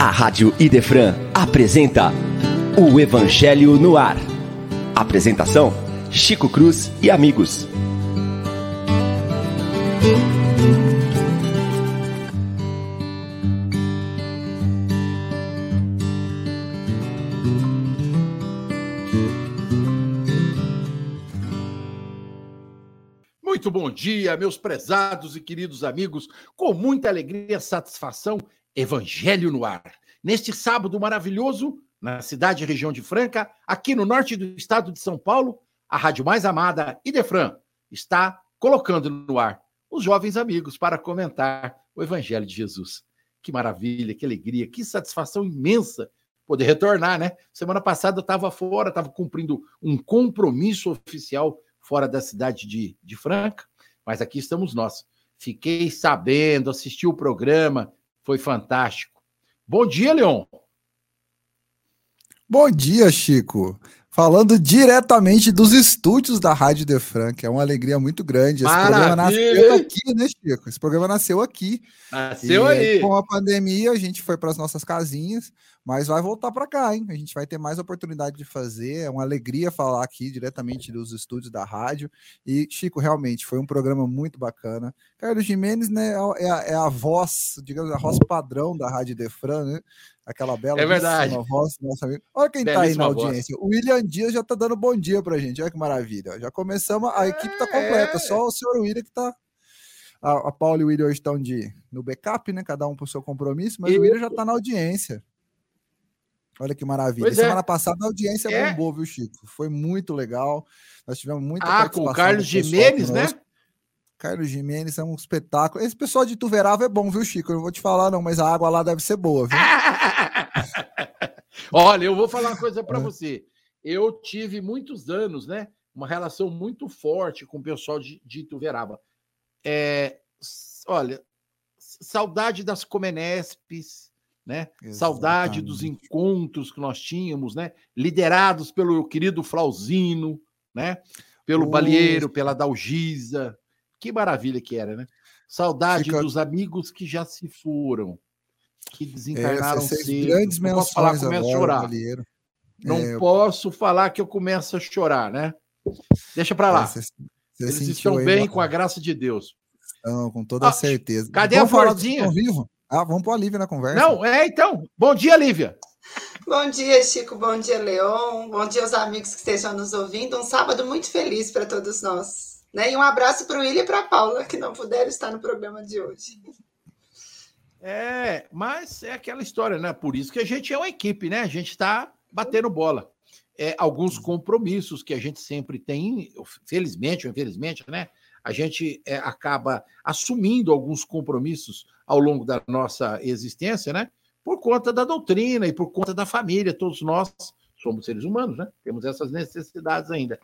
A Rádio Idefran apresenta o Evangelho no Ar. Apresentação: Chico Cruz e amigos. Muito bom dia, meus prezados e queridos amigos. Com muita alegria e satisfação, Evangelho no Ar. Neste sábado maravilhoso, na cidade e região de Franca, aqui no norte do estado de São Paulo, a rádio mais amada, Idefran, está colocando no ar os jovens amigos para comentar o Evangelho de Jesus. Que maravilha, que alegria, que satisfação imensa poder retornar, né? Semana passada eu estava fora, estava cumprindo um compromisso oficial fora da cidade de, de Franca, mas aqui estamos nós. Fiquei sabendo, assisti o programa, foi fantástico. Bom dia, Leon. Bom dia, Chico. Falando diretamente dos estúdios da Rádio De Franca, é uma alegria muito grande. Esse Maravilha. programa nasceu aqui, né, Chico? Esse programa nasceu aqui. Nasceu E, aí. Com a pandemia, a gente foi para as nossas casinhas, mas vai voltar para cá, hein? A gente vai ter mais oportunidade de fazer. É uma alegria falar aqui diretamente dos estúdios da rádio. E, Chico, realmente foi um programa muito bacana. Carlos Jimenez, né, é a, é a voz, digamos, a voz padrão da Rádio Defran, né? Aquela bela É verdade. voz nosso amigo. Olha quem tá aí na Belíssima voz. audiência. O William Dias já tá dando bom dia pra gente. Olha que maravilha. Já começamos, a equipe tá completa. É. Só o senhor William que tá. A, a Paula e o William hoje estão de, no backup, né? Cada um pro seu compromisso, mas Isso. o William já tá na audiência. Olha que maravilha. Pois é. Semana passada a audiência É. bombou, viu, Chico? Foi muito legal. Nós tivemos muita Ah, com o Carlos Jimenez, né? Carlos Jimenez é um espetáculo. Esse pessoal de Tuverava é bom, viu, Chico? Eu não vou te falar, não, mas a água lá deve ser boa, viu? Olha, eu vou falar uma coisa para É. você. Eu tive muitos anos, né? Uma relação muito forte com o pessoal de, de Ituverava. É, olha, saudade das Comenespes, né? Saudade dos Exatamente. encontros que nós tínhamos, né? Liderados pelo querido Flauzino, né? Pelo. Balieiro, pela Dalgisa. Que maravilha que era, né? Saudade Fica- dos amigos que já se foram, que É, desencarnaram vocês cedo. grandes Não posso falar, começo a chorar. Valieiro. Não É, posso falar que eu começo a chorar, né? Deixa pra lá. É, você- você Eles estão aí bem uma- com a graça de Deus. Não, com toda Ah, certeza. cadê vamos a florzinha? Ah, vamos pôr a Lívia na conversa. Não, é então. Bom dia, Lívia. Bom dia, Chico. Bom dia, Leon. Bom dia aos amigos que estejam nos ouvindo. Um sábado muito feliz para todos nós. Né? E um abraço para o William e para a Paula, que não puderam estar no programa de hoje. É, mas é aquela história, né? Por isso que a gente é uma equipe, né? A gente está batendo bola. É, alguns compromissos que a gente sempre tem, felizmente ou infelizmente, né? A gente é, acaba assumindo alguns compromissos ao longo da nossa existência, né? Por conta da doutrina e por conta da família. Todos nós somos seres humanos, né? Temos essas necessidades ainda.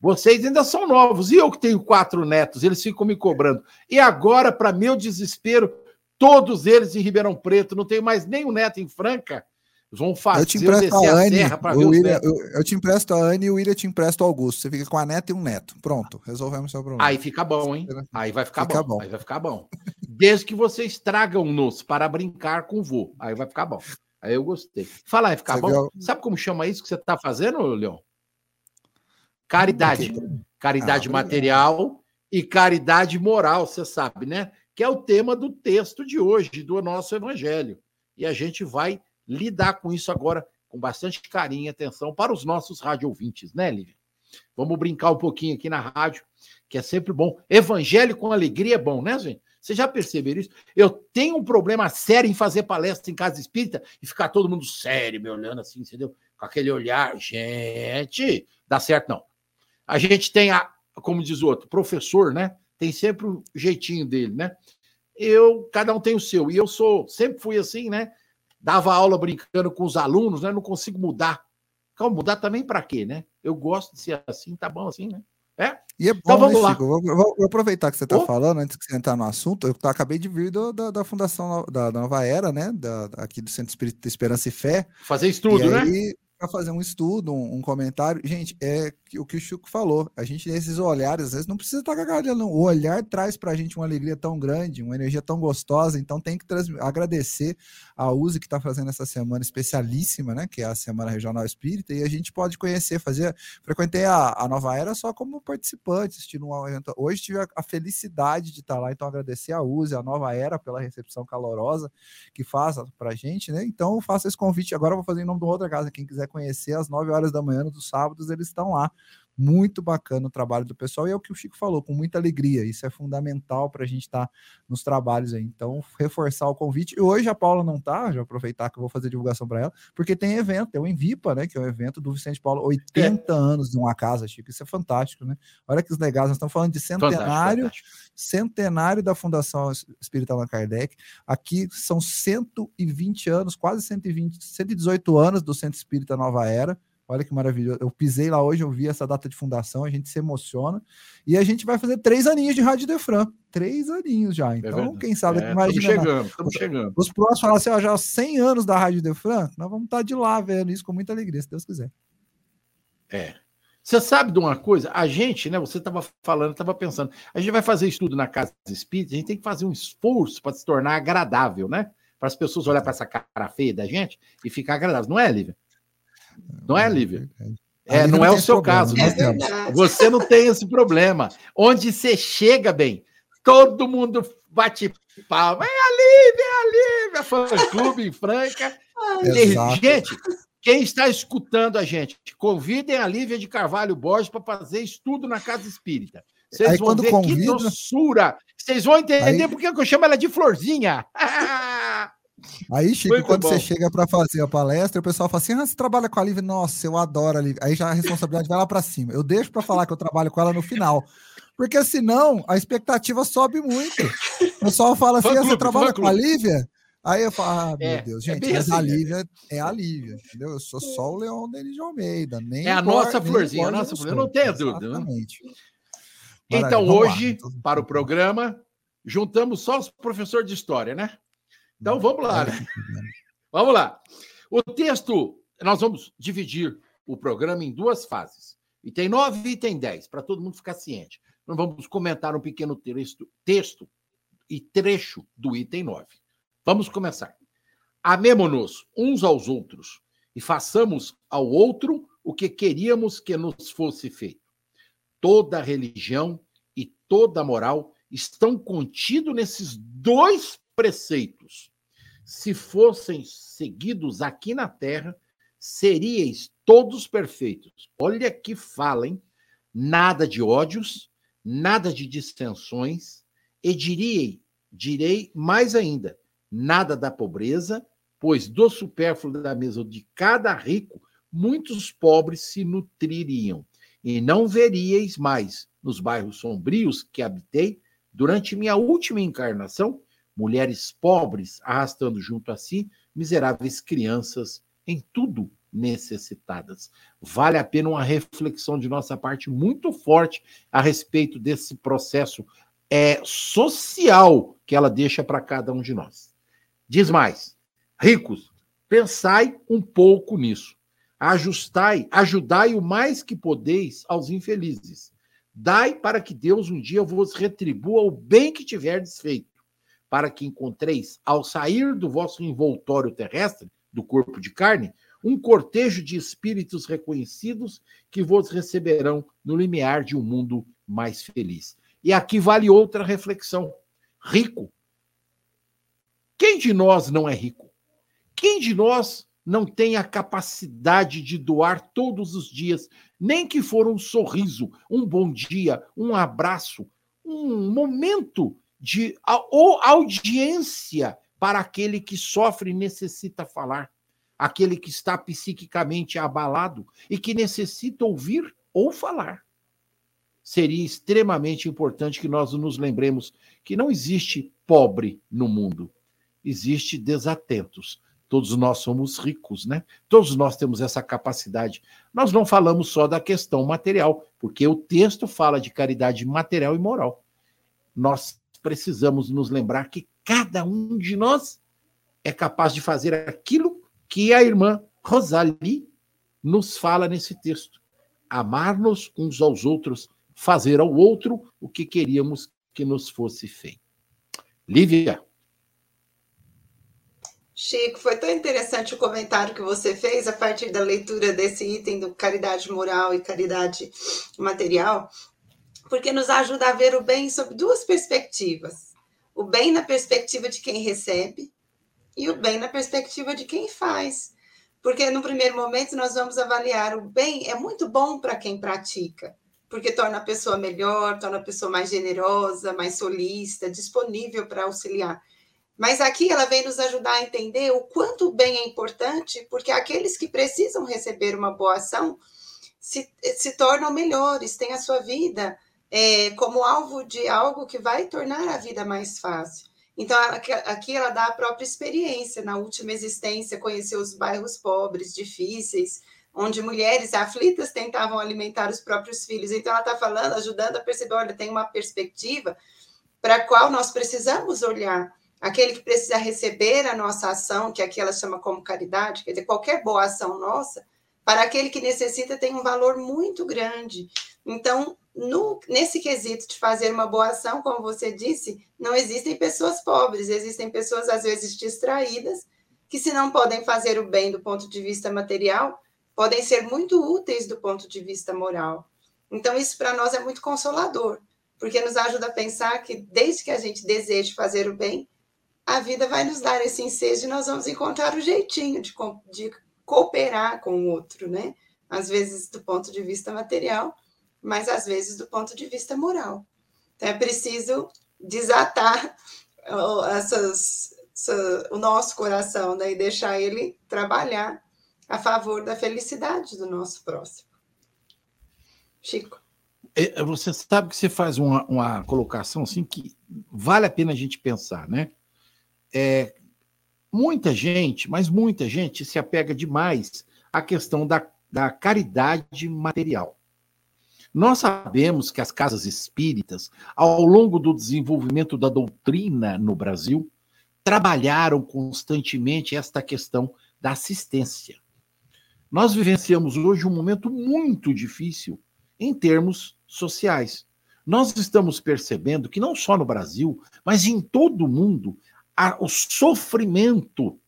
Vocês ainda são novos. E eu que tenho quatro netos, eles ficam me cobrando. E agora, para meu desespero, todos eles em Ribeirão Preto, não tenho mais nenhum neto em Franca. Vão eu fazer te eu empresto descer a a Anne, serra para ver William, eu, eu te empresto a Anne e o William te empresta o Augusto. Você fica com a neta e um neto. Pronto, resolvemos seu problema. Aí fica bom, hein? Aí vai ficar Fica bom. bom. Aí vai ficar bom. Desde que vocês tragam-nos para brincar com o vô. Aí vai ficar bom. Aí eu gostei. Fala aí, ficar Você bom. viu- Sabe como chama isso que você está fazendo, Leon? Caridade. Caridade Ah, material e caridade moral, você sabe, né? Que é o tema do texto de hoje, do nosso evangelho. E a gente vai lidar com isso agora com bastante carinho e atenção para os nossos rádio ouvintes, né, Lívia? Vamos brincar um pouquinho aqui na rádio, que é sempre bom. Evangelho com alegria é bom, né, gente? Vocês já perceberam isso? Eu tenho um problema sério em fazer palestra em casa espírita e ficar todo mundo sério, me olhando assim, entendeu? Com aquele olhar. Gente, dá certo não. A gente tem a, como diz o outro, professor, né? Tem sempre o jeitinho dele, né? Eu, cada um tem o seu. E eu sou, sempre fui assim, né? Dava aula brincando com os alunos, né? Não consigo mudar. Calma, mudar também para quê, né? Eu gosto de ser assim, tá bom assim, né? É? E é bom, Então vamos né, lá. Vou, vou- vou aproveitar que você está Ô. falando, antes que você entrar no assunto, eu acabei de vir do- da, da Fundação da, da Nova Era, né? Da, aqui do Centro Espírita de Esperança e Fé. Fazer estudo, e né? aí, para fazer um estudo, um, um, comentário. Gente, é o que o Chico falou. A gente, esses olhares, às vezes não precisa estar gargalhando. O olhar traz para a gente uma alegria tão grande, uma energia tão gostosa. Então, tem que agradecer a Uzi que está fazendo essa semana especialíssima, né? Que é a Semana Regional Espírita. E a gente pode conhecer, fazer. Frequentei a, a Nova Era só como participante, assistindo um evento. Hoje tive a, a felicidade de estar lá. Então, agradecer a Uzi, a Nova Era, pela recepção calorosa que faz para a gente, né? Então, faço esse convite. Agora, vou fazer em nome de outra casa. Quem quiser conhecer, às 9 horas da manhã, dos sábados, eles estão lá. Muito bacana o trabalho do pessoal, e é o que o Chico falou, com muita alegria. Isso é fundamental para a gente estar tá nos trabalhos aí. Então, reforçar o convite. E hoje a Paula não está, já aproveitar que eu vou fazer divulgação para ela, porque tem evento, tem o Envipa, né? Que é o evento do Vicente Paulo, 80 é. anos de uma casa, Chico. Isso é fantástico, né? Olha que os legados, nós estamos falando de centenário, fantástico, fantástico. centenário da Fundação Espírita Allan Kardec. Aqui são 120 anos, quase 120, 118 anos do Centro Espírita Nova Era. Olha que maravilhoso. Eu pisei lá hoje, eu vi essa data de fundação, a gente se emociona. E a gente vai fazer três aninhos de Rádio Defran. Três aninhos já. É então, é quem sabe, é, imagina. Estamos chegando, estamos chegando. Os próximos falam assim: ó, já 100 anos da Rádio Defran, nós vamos estar de lá vendo isso com muita alegria, se Deus quiser. É. Você sabe de uma coisa? A gente, né? Você estava falando, estava pensando, a gente vai fazer estudo na casa espírita, a gente tem que fazer um esforço para se tornar agradável, né? Para as pessoas olharem para essa cara feia da gente e ficar agradável. Não é, Lívia? Não é, Lívia? É, não, não é o seu problema, caso. É você não tem esse problema. Onde você chega bem, todo mundo bate palma. É a Lívia, é a Lívia, fã-clube em Franca. gente, quem está escutando a gente, convidem a Lívia de Carvalho Borges para fazer estudo na Casa Espírita. Vocês Aí, vão ver convida... que doçura. Vocês vão entender Aí... por que eu chamo ela de Florzinha. Aí, Chico, Muito quando bom. você chega para fazer a palestra, o pessoal fala assim: ah, você trabalha com a Lívia? Nossa, eu adoro a Lívia. Aí já a responsabilidade vai lá para cima. Eu deixo para falar que eu trabalho com ela no final. Porque senão a expectativa sobe muito. O pessoal fala assim: ah, você trabalha com a Lívia? Aí eu falo, ah, meu é, Deus, é gente, é mas assim, a Lívia é a Lívia, entendeu? Eu sou só o Leão Denis de Almeida. Nem é a nossa florzinha, a nossa florzinha, não tenho dúvida. Exatamente. Então, hoje, lá, para o programa, juntamos só os professores de história, né? Então vamos lá, né? Vamos lá. O texto, nós vamos dividir o programa em duas fases. E tem nove e tem dez, para todo mundo ficar ciente. Nós vamos comentar um pequeno texto, texto e trecho do item nove. Vamos começar. Amemo-nos uns aos outros e façamos ao outro o que queríamos que nos fosse feito. Toda religião e toda moral estão contidos nesses dois preceitos se fossem seguidos aqui na terra, seríeis todos perfeitos. Olha que falem, nada de ódios, nada de distensões, e direi, direi mais ainda, nada da pobreza, pois do supérfluo da mesa de cada rico, muitos pobres se nutririam, e não veríeis mais, nos bairros sombrios que habitei, durante minha última encarnação, mulheres pobres arrastando junto a si miseráveis crianças em tudo necessitadas. Vale a pena uma reflexão de nossa parte muito forte a respeito desse processo é, social que ela deixa para cada um de nós. Diz mais: ricos, pensai um pouco nisso. Ajustai, ajudai o mais que podeis aos infelizes. Dai para que Deus um dia vos retribua o bem que tiverdes feito para que encontreis, ao sair do vosso envoltório terrestre, do corpo de carne, um cortejo de espíritos reconhecidos que vos receberão no limiar de um mundo mais feliz. E aqui vale outra reflexão. Rico. Quem de nós não é rico? Quem de nós não tem a capacidade de doar todos os dias, nem que for um sorriso, um bom dia, um abraço, um momento de ou audiência para aquele que sofre e necessita falar, aquele que está psiquicamente abalado e que necessita ouvir ou falar. Seria extremamente importante que nós nos lembremos que não existe pobre no mundo, existe desatentos. Todos nós somos ricos, né? Todos nós temos essa capacidade. Nós não falamos só da questão material, porque o texto fala de caridade material e moral. Nós precisamos nos lembrar que cada um de nós é capaz de fazer aquilo que a irmã Rosalie nos fala nesse texto. Amar-nos uns aos outros, fazer ao outro o que queríamos que nos fosse feito. Lívia. Chico, foi tão interessante o comentário que você fez a partir da leitura desse item do caridade moral e caridade material, porque nos ajuda a ver o bem sob duas perspectivas: o bem na perspectiva de quem recebe e o bem na perspectiva de quem faz. Porque no primeiro momento nós vamos avaliar o bem é muito bom para quem pratica, porque torna a pessoa melhor, torna a pessoa mais generosa, mais solista, disponível para auxiliar. Mas aqui ela vem nos ajudar a entender o quanto o bem é importante, porque aqueles que precisam receber uma boa ação se, se tornam melhores, têm a sua vida é, como alvo de algo que vai tornar a vida mais fácil. Então, aqui ela dá a própria experiência. Na última existência, conheceu os bairros pobres, difíceis, onde mulheres aflitas tentavam alimentar os próprios filhos. Então, ela está falando, ajudando a perceber: olha, tem uma perspectiva para a qual nós precisamos olhar. Aquele que precisa receber a nossa ação, que aqui ela chama como caridade, quer dizer, qualquer boa ação nossa, para aquele que necessita tem um valor muito grande. Então, no, nesse quesito de fazer uma boa ação, como você disse, não existem pessoas pobres, existem pessoas, às vezes, distraídas, que, se não podem fazer o bem do ponto de vista material, podem ser muito úteis do ponto de vista moral. Então, isso para nós é muito consolador, porque nos ajuda a pensar que, desde que a gente deseje fazer o bem, a vida vai nos dar esse ensejo e nós vamos encontrar o jeitinho de, de cooperar com o outro, né? Às vezes, do ponto de vista material, mas às vezes do ponto de vista moral. Então é preciso desatar essas, essa, o nosso coração né, e deixar ele trabalhar a favor da felicidade do nosso próximo. Chico. É, você sabe que você faz uma, uma colocação assim que vale a pena a gente pensar, né? É, muita gente, mas muita gente se apega demais à questão da, da caridade material. Nós sabemos que as casas espíritas, ao longo do desenvolvimento da doutrina no Brasil, trabalharam constantemente esta questão da assistência. Nós vivenciamos hoje um momento muito difícil em termos sociais. Nós estamos percebendo que não só no Brasil, mas em todo o mundo, o sofrimento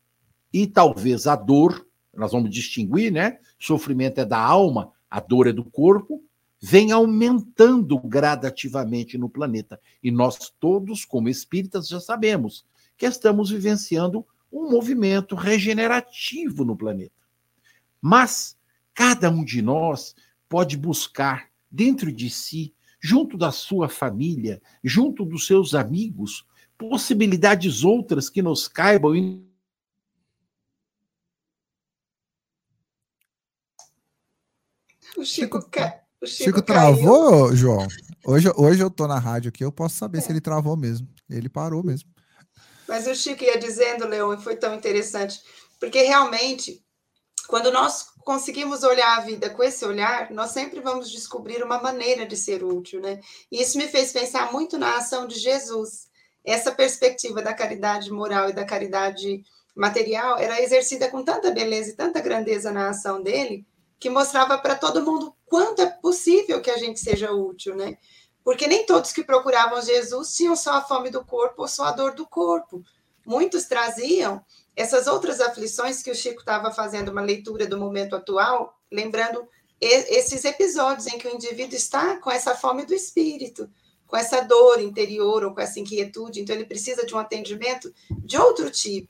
e talvez a dor, nós vamos distinguir, né? Sofrimento é da alma, a dor é do corpo, vem aumentando gradativamente no planeta. E nós todos, como espíritas, já sabemos que estamos vivenciando um movimento regenerativo no planeta. Mas cada um de nós pode buscar dentro de si, junto da sua família, junto dos seus amigos, possibilidades outras que nos caibam O Chico, quer. O Chico, Chico travou, João? Hoje, hoje eu tô na rádio aqui, eu posso saber é. se ele travou mesmo. Ele parou mesmo. Mas o Chico ia dizendo, Leão, e foi tão interessante, porque realmente, quando nós conseguimos olhar a vida com esse olhar, nós sempre vamos descobrir uma maneira de ser útil, né? E isso me fez pensar muito na ação de Jesus. Essa perspectiva da caridade moral e da caridade material era exercida com tanta beleza e tanta grandeza na ação dele, que mostrava para todo mundo quanto é possível que a gente seja útil, né? Porque nem todos que procuravam Jesus tinham só a fome do corpo ou só a dor do corpo. Muitos traziam essas outras aflições que o Chico estava fazendo uma leitura do momento atual, lembrando esses episódios em que o indivíduo está com essa fome do espírito, com essa dor interior ou com essa inquietude, então ele precisa de um atendimento de outro tipo.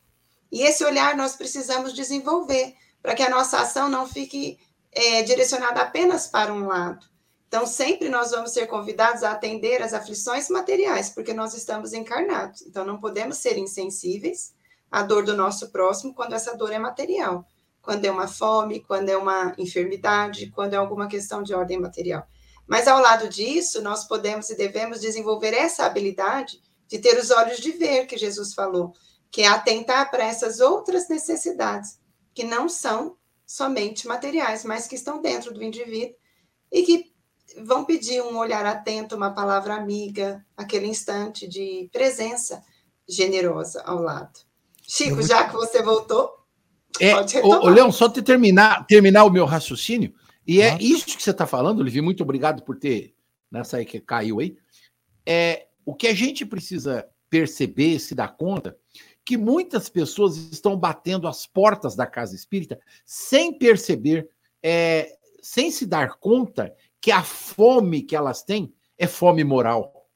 E esse olhar nós precisamos desenvolver para que a nossa ação não fique é, direcionada apenas para um lado. Então, sempre nós vamos ser convidados a atender as aflições materiais, porque nós estamos encarnados. Então, não podemos ser insensíveis à dor do nosso próximo quando essa dor é material. Quando é uma fome, quando é uma enfermidade, quando é alguma questão de ordem material. Mas, ao lado disso, nós podemos e devemos desenvolver essa habilidade de ter os olhos de ver, que Jesus falou, que é atentar para essas outras necessidades, que não são somente materiais, mas que estão dentro do indivíduo e que vão pedir um olhar atento, uma palavra amiga, aquele instante de presença generosa ao lado. Chico, já que você voltou, É, ô, Leão, só te terminar, terminar o meu raciocínio, e é isso que você está falando, Livi, muito obrigado por ter, nessa aí que caiu aí, é o que a gente precisa perceber, se dar conta, que muitas pessoas estão batendo as portas da casa espírita sem perceber, é, sem se dar conta que a fome que elas têm é fome moral.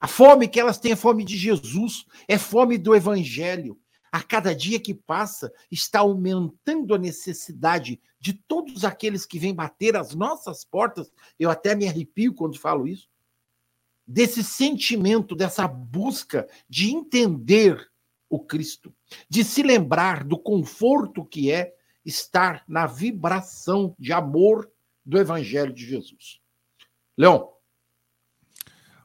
A fome que elas têm é fome de Jesus, é fome do evangelho. A cada dia que passa, está aumentando a necessidade de todos aqueles que vêm bater as nossas portas. Eu até me arrepio quando falo isso. Desse sentimento, dessa busca de entender o Cristo, de se lembrar do conforto que é estar na vibração de amor do Evangelho de Jesus. Leon.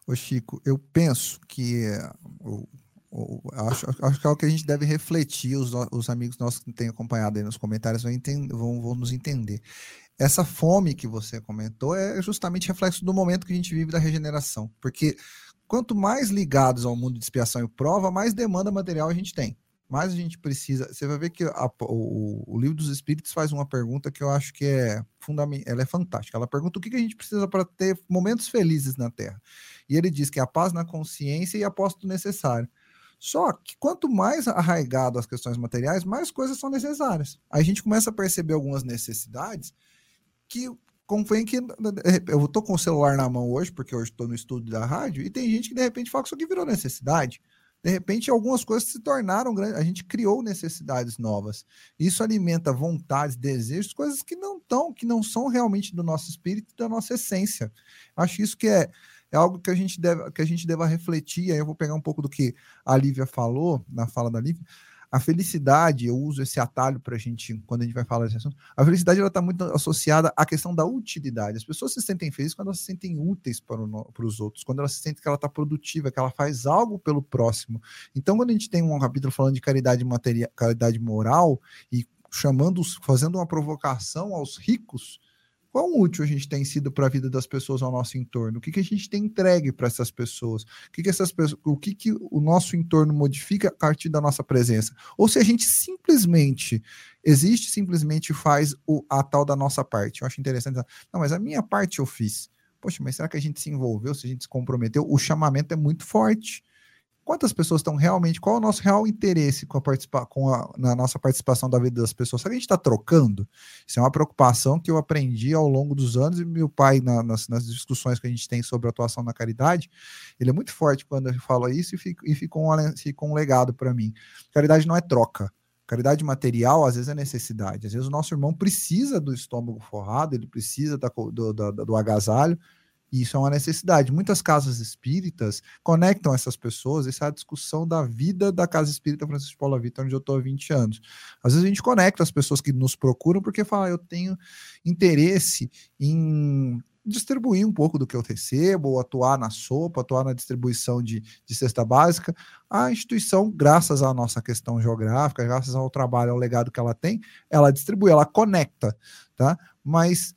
Ô Chico, eu penso que eu, eu, acho, acho que é o que a gente deve refletir, os, os amigos nossos que têm acompanhado aí nos comentários vão, entender, vão, vão nos entender. Essa fome que você comentou é justamente reflexo do momento que a gente vive da regeneração, porque quanto mais ligados ao mundo de expiação e prova, mais demanda material a gente tem. Mais a gente precisa. Você vai ver que a, o, o, livro dos Espíritos faz uma pergunta que eu acho que é fundamental. Ela é fantástica. Ela pergunta o que, que a gente precisa para ter momentos felizes na Terra. E ele diz que é a paz na consciência e aposto necessário. Só que quanto mais arraigado as questões materiais, mais coisas são necessárias. Aí a gente começa a perceber algumas necessidades que convém que eu estou com o celular na mão hoje, porque hoje estou no estúdio da rádio, e tem gente que de repente fala que isso aqui virou necessidade. De repente, algumas coisas se tornaram grandes. A gente criou necessidades novas. Isso alimenta vontades, desejos, coisas que não estão, que não são realmente do nosso espírito, da nossa essência. Acho isso que é, é algo que a gente deve, que a gente deva refletir. Aí eu vou pegar um pouco do que a Lívia falou, na fala da Lívia a felicidade, eu uso esse atalho para a gente, quando a gente vai falar desse assunto, a felicidade ela está muito associada à questão da utilidade. As pessoas se sentem felizes quando elas se sentem úteis para, o, para os outros, quando elas se sentem que ela está produtiva, que ela faz algo pelo próximo. Então, quando a gente tem um capítulo falando de caridade material, caridade moral e chamando, fazendo uma provocação aos ricos, Quão útil a gente tem sido para a vida das pessoas ao nosso entorno? O que, que a gente tem entregue para essas pessoas? O que, que essas pessoas, o que, que o nosso entorno modifica a partir da nossa presença? Ou se a gente simplesmente existe, simplesmente faz o, a tal da nossa parte. Eu acho interessante. Não, mas a minha parte eu fiz. Poxa, mas será que a gente se envolveu, se a gente se comprometeu? O chamamento é muito forte quantas pessoas estão realmente, qual é o nosso real interesse com a, participa com a na nossa participação da vida das pessoas? Será que a gente está trocando? Isso é uma preocupação que eu aprendi ao longo dos anos e meu pai, na, nas, nas, discussões que a gente tem sobre atuação na caridade, ele é muito forte quando ele fala isso e, fica, e ficou, um, um legado para mim. Caridade não é troca. Caridade material, às vezes, é necessidade. Às vezes, o nosso irmão precisa do estômago forrado, ele precisa da, do, do, do agasalho, isso é uma necessidade. Muitas casas espíritas conectam essas pessoas, essa é a discussão da vida da casa espírita Francisco de Paula Vitor, onde eu estou há 20 anos. Às vezes a gente conecta as pessoas que nos procuram porque fala, eu tenho interesse em distribuir um pouco do que eu recebo, ou atuar na sopa, atuar na distribuição de, de cesta básica. A instituição, graças à nossa questão geográfica, graças ao trabalho, ao legado que ela tem, ela distribui, ela conecta, tá? Mas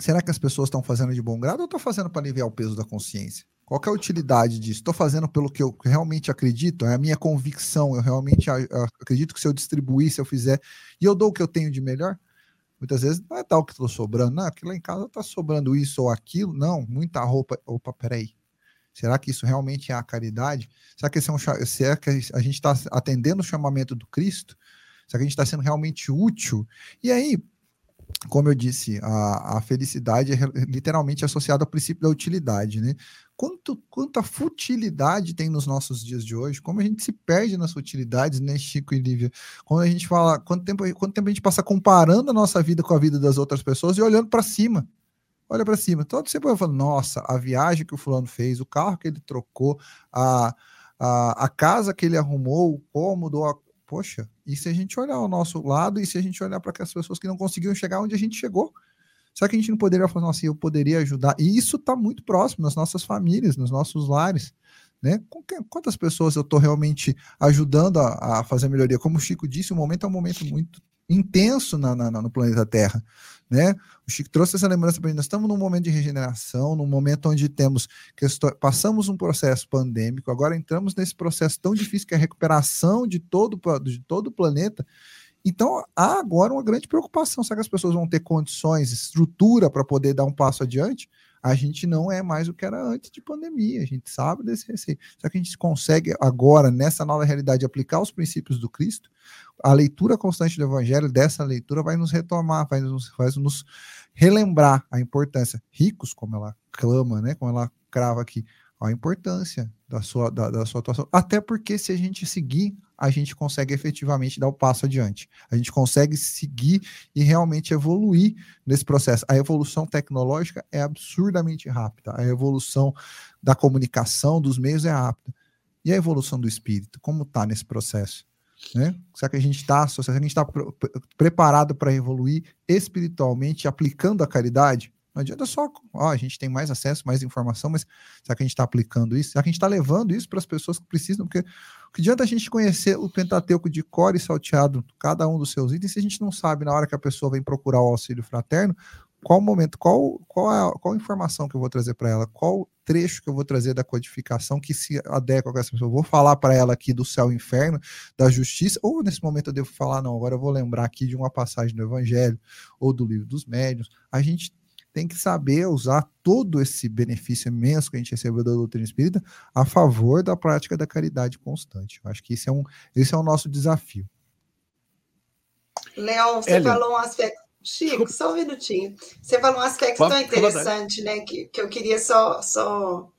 Será que as pessoas estão fazendo de bom grado ou estou fazendo para aliviar o peso da consciência? Qual é a utilidade disso? Estou fazendo pelo que eu realmente acredito? É a minha convicção. Eu realmente acredito que se eu distribuir, se eu fizer, e eu dou o que eu tenho de melhor? Muitas vezes não é tal que estou sobrando. Não, aqui lá em casa está sobrando isso ou aquilo. Não, muita roupa. Opa, peraí. Será que isso realmente é a caridade? Será que, esse é um, será que a gente está atendendo o chamamento do Cristo? Será que a gente está sendo realmente útil? E aí, como eu disse, a, a felicidade é literalmente associada ao princípio da utilidade, né? Quanto, quanta futilidade tem nos nossos dias de hoje, como a gente se perde nas futilidades, né, Chico e Lívia? Quando a gente fala, quanto tempo, quanto tempo a gente passa comparando a nossa vida com a vida das outras pessoas e olhando para cima. Olha para cima. Todo sempre eu falo, nossa, a viagem que o fulano fez, o carro que ele trocou, a, a, a casa que ele arrumou, o cômodo, a, poxa, e se a gente olhar ao nosso lado e se a gente olhar para aquelas pessoas que não conseguiram chegar onde a gente chegou? Será que a gente não poderia falar assim, eu poderia ajudar? E isso está muito próximo nas nossas famílias, nos nossos lares. Né? Quantas pessoas eu estou realmente ajudando a, a, fazer melhoria? Como o Chico disse, o momento é um momento muito intenso na, na, no planeta Terra. Né? O Chico trouxe essa lembrança para gente. Nós estamos num momento de regeneração, num momento onde temos passamos um processo pandêmico, agora entramos nesse processo tão difícil que é a recuperação de todo, de todo o planeta. Então, há agora uma grande preocupação. Será que as pessoas vão ter condições, estrutura para poder dar um passo adiante? A gente não é mais o que era antes de pandemia, a gente sabe desse receio. Será que a gente consegue agora, nessa nova realidade, aplicar os princípios do Cristo? A leitura constante do Evangelho, dessa leitura, vai nos retomar, vai nos, vai nos relembrar a importância. Ricos, como ela clama, né? Como ela crava aqui, a importância da sua, da, da sua atuação. Até porque se a gente seguir a gente consegue efetivamente dar o passo adiante. A gente consegue seguir e realmente evoluir nesse processo. A evolução tecnológica é absurdamente rápida. A evolução da comunicação, dos meios é rápida. E a evolução do espírito, como está nesse processo? Né? Será que a gente está gente está preparado para evoluir espiritualmente, aplicando a caridade? Não adianta só, ó, a gente tem mais acesso, mais informação, mas será que a gente está aplicando isso? Será que a gente está levando isso para as pessoas que precisam? Porque o que adianta a gente conhecer o Pentateuco de cor e salteado, cada um dos seus itens, se a gente não sabe na hora que a pessoa vem procurar o auxílio fraterno, qual momento, qual, qual, a, qual informação que eu vou trazer para ela, qual trecho que eu vou trazer da codificação que se adequa com essa pessoa. Eu vou falar para ela aqui do céu e inferno, da justiça, ou nesse momento eu devo falar, não, agora eu vou lembrar aqui de uma passagem do Evangelho ou do livro dos médiuns. A gente tem que saber usar todo esse benefício imenso que a gente recebeu da doutrina espírita a favor da prática da caridade constante. Eu acho que esse é, um, esse é o nosso desafio. Leon, você falou um aspecto. Chico, só um minutinho. Você falou um aspecto tão interessante, né? Que, que eu queria só, só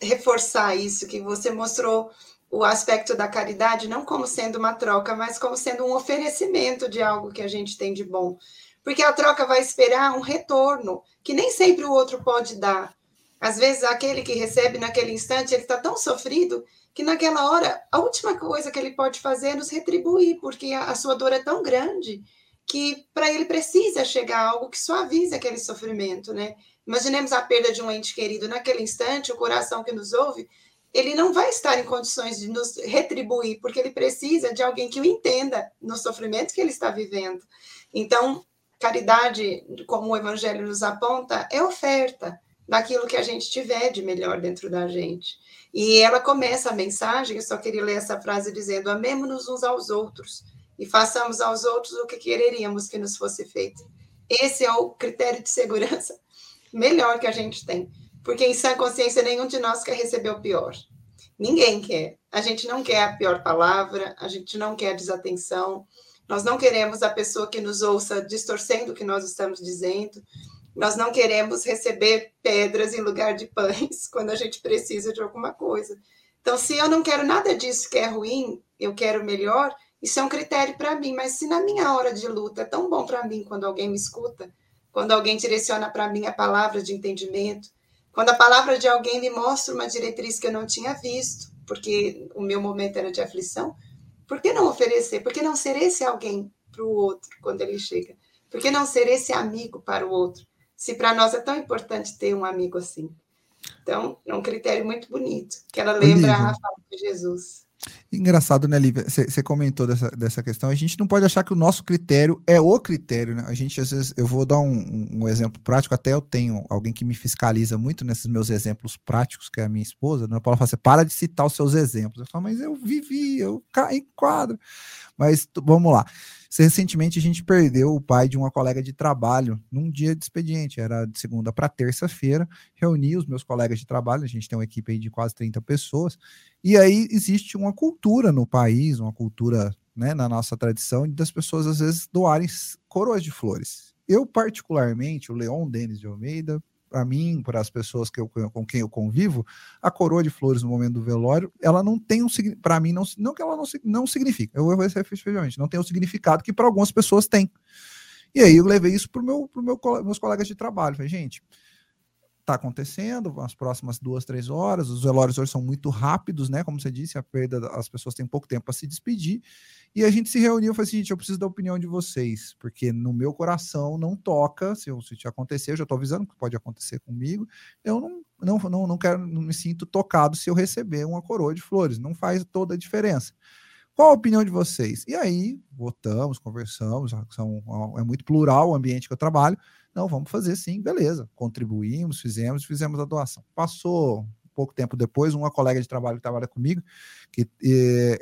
reforçar isso, que você mostrou o aspecto da caridade não como sendo uma troca, mas como sendo um oferecimento de algo que a gente tem de bom porque a troca vai esperar um retorno que nem sempre o outro pode dar. Às vezes, aquele que recebe naquele instante, ele está tão sofrido que naquela hora, a última coisa que ele pode fazer é nos retribuir, porque a, a sua dor é tão grande que para ele precisa chegar algo que suavize aquele sofrimento, né? Imaginemos a perda de um ente querido naquele instante, o coração que nos ouve, ele não vai estar em condições de nos retribuir, porque ele precisa de alguém que o entenda no sofrimento que ele está vivendo. Então, Caridade, como o Evangelho nos aponta, é oferta daquilo que a gente tiver de melhor dentro da gente. E ela começa a mensagem, eu só queria ler essa frase dizendo: amemos-nos uns aos outros e façamos aos outros o que quereríamos que nos fosse feito. Esse é o critério de segurança melhor que a gente tem. Porque em sã consciência, nenhum de nós quer receber o pior. Ninguém quer. A gente não quer a pior palavra, a gente não quer desatenção, nós não queremos a pessoa que nos ouça distorcendo o que nós estamos dizendo. Nós não queremos receber pedras em lugar de pães quando a gente precisa de alguma coisa. Então, se eu não quero nada disso que é ruim, eu quero melhor, isso é um critério para mim. Mas se na minha hora de luta é tão bom para mim quando alguém me escuta, quando alguém direciona para mim a palavra de entendimento, quando a palavra de alguém me mostra uma diretriz que eu não tinha visto, porque o meu momento era de aflição, por que não oferecer? Por que não ser esse alguém para o outro quando ele chega? Por que não ser esse amigo para o outro? Se para nós é tão importante ter um amigo assim. Então, é um critério muito bonito, que ela lembra a fala de Jesus. Engraçado, né, Lívia? Você comentou dessa, dessa questão. A gente não pode achar que o nosso critério é o critério, né? A gente, às vezes, eu vou dar um, um, exemplo prático, até eu tenho alguém que me fiscaliza muito nesses meus exemplos práticos, que é a minha esposa. Né? Paula fala assim: para de citar os seus exemplos. Eu falo, mas eu vivi, eu caí em quadro. Mas vamos lá. Recentemente a gente perdeu o pai de uma colega de trabalho num dia de expediente, era de segunda para terça-feira. Reuni os meus colegas de trabalho, a gente tem uma equipe de quase 30 pessoas, e aí existe uma cultura no país, uma cultura né, na nossa tradição, das pessoas às vezes doarem coroas de flores. Eu, particularmente, o Leon Denis de Almeida, para mim, para as pessoas que eu, com quem eu convivo, a coroa de flores no momento do velório, ela não tem um para mim não, não que ela não, não significa. Eu vou ser efetivamente, não tem o um significado que para algumas pessoas tem. E aí eu levei isso para meu, pro meu meus colegas de trabalho. Falei, gente, está acontecendo, as próximas duas, três horas. Os velórios hoje são muito rápidos, né? Como você disse, a perda, as pessoas têm pouco tempo para se despedir. E a gente se reuniu e falou assim: gente, eu preciso da opinião de vocês, porque no meu coração não toca. Se, se te acontecer, eu já estou avisando que pode acontecer comigo. Eu não, não, não, não quero, não me sinto tocado se eu receber uma coroa de flores. Não faz toda a diferença. Qual a opinião de vocês? E aí, votamos, conversamos, são, é muito plural o ambiente que eu trabalho. Não, vamos fazer sim, beleza. Contribuímos, fizemos, fizemos a doação. Passou pouco tempo depois, uma colega de trabalho que trabalha comigo, que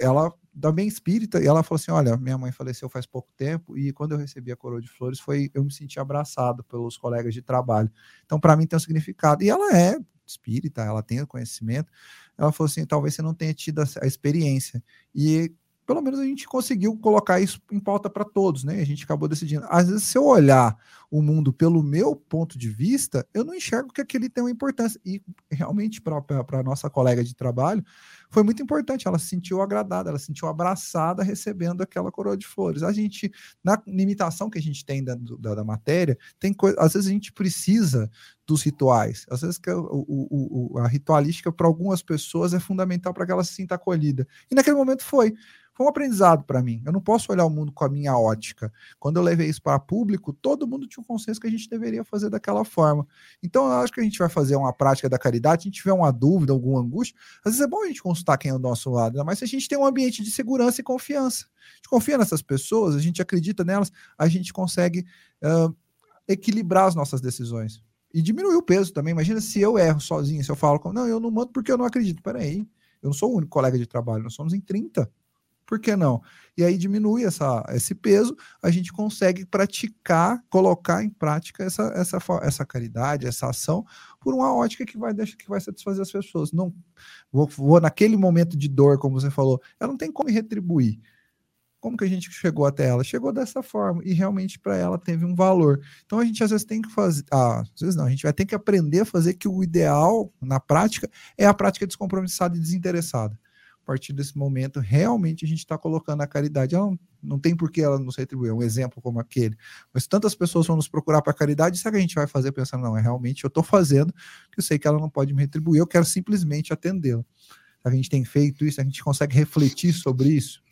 ela da bem espírita, e ela falou assim: Olha, minha mãe faleceu faz pouco tempo, e quando eu recebi a coroa de flores, foi eu me senti abraçado pelos colegas de trabalho. Então, para mim, tem um significado. E ela é espírita, ela tem o conhecimento. Ela falou assim: talvez você não tenha tido a experiência. E pelo menos a gente conseguiu colocar isso em pauta para todos, né? A gente acabou decidindo. Às vezes, se eu olhar o mundo pelo meu ponto de vista, eu não enxergo que aquele tem uma importância. E realmente, para a nossa colega de trabalho, foi muito importante. Ela se sentiu agradada, ela se sentiu abraçada recebendo aquela coroa de flores. A gente, na limitação que a gente tem da, da, da matéria, tem coisa, às vezes a gente precisa dos rituais. Às vezes que o, o, o a ritualística para algumas pessoas é fundamental para que ela se sinta acolhida. E naquele momento foi foi um aprendizado para mim. Eu não posso olhar o mundo com a minha ótica. Quando eu levei isso para público, todo mundo tinha um consenso que a gente deveria fazer daquela forma. Então, eu acho que a gente vai fazer uma prática da caridade. Se a gente tiver uma dúvida, alguma angústia, às vezes é bom a gente consultar quem é do nosso lado, mas se a gente tem um ambiente de segurança e confiança. A gente confia nessas pessoas, a gente acredita nelas, a gente consegue uh, equilibrar as nossas decisões. E diminuir o peso também. Imagina se eu erro sozinho, se eu falo, não, eu não mando porque eu não acredito. Peraí, eu não sou o único colega de trabalho, nós somos em 30 por que não? E aí diminui essa, esse peso, a gente consegue praticar, colocar em prática essa, essa, essa caridade, essa ação, por uma ótica que vai deixar que vai satisfazer as pessoas. Não vou, vou naquele momento de dor, como você falou, ela não tem como retribuir. Como que a gente chegou até ela? Chegou dessa forma e realmente para ela teve um valor. Então a gente às vezes tem que fazer, ah, às vezes não, a gente vai ter que aprender a fazer que o ideal na prática é a prática descompromissada e desinteressada partir desse momento, realmente a gente está colocando a caridade. Ela não, não tem por que ela nos retribuir, é um exemplo como aquele. Mas tantas pessoas vão nos procurar para caridade, será que a gente vai fazer pensando, não, é realmente eu estou fazendo, que eu sei que ela não pode me retribuir, eu quero simplesmente atendê-la. A gente tem feito isso, a gente consegue refletir sobre isso.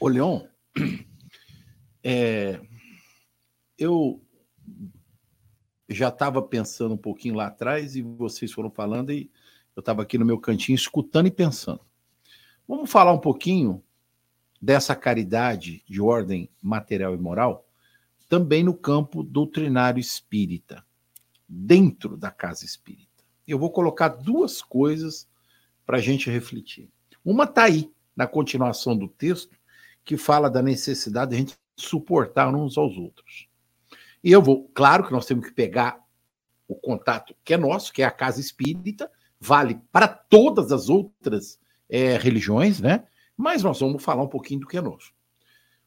Ô, Leon, é, eu já estava pensando um pouquinho lá atrás e vocês foram falando e eu estava aqui no meu cantinho escutando e pensando. Vamos falar um pouquinho dessa caridade de ordem material e moral também no campo doutrinário espírita, dentro da casa espírita. Eu vou colocar duas coisas para a gente refletir. Uma está aí, na continuação do texto, que fala da necessidade de a gente suportar uns aos outros. E eu vou, claro que nós temos que pegar o contato que é nosso, que é a casa espírita, vale para todas as outras é, religiões, né? Mas nós vamos falar um pouquinho do que é nosso.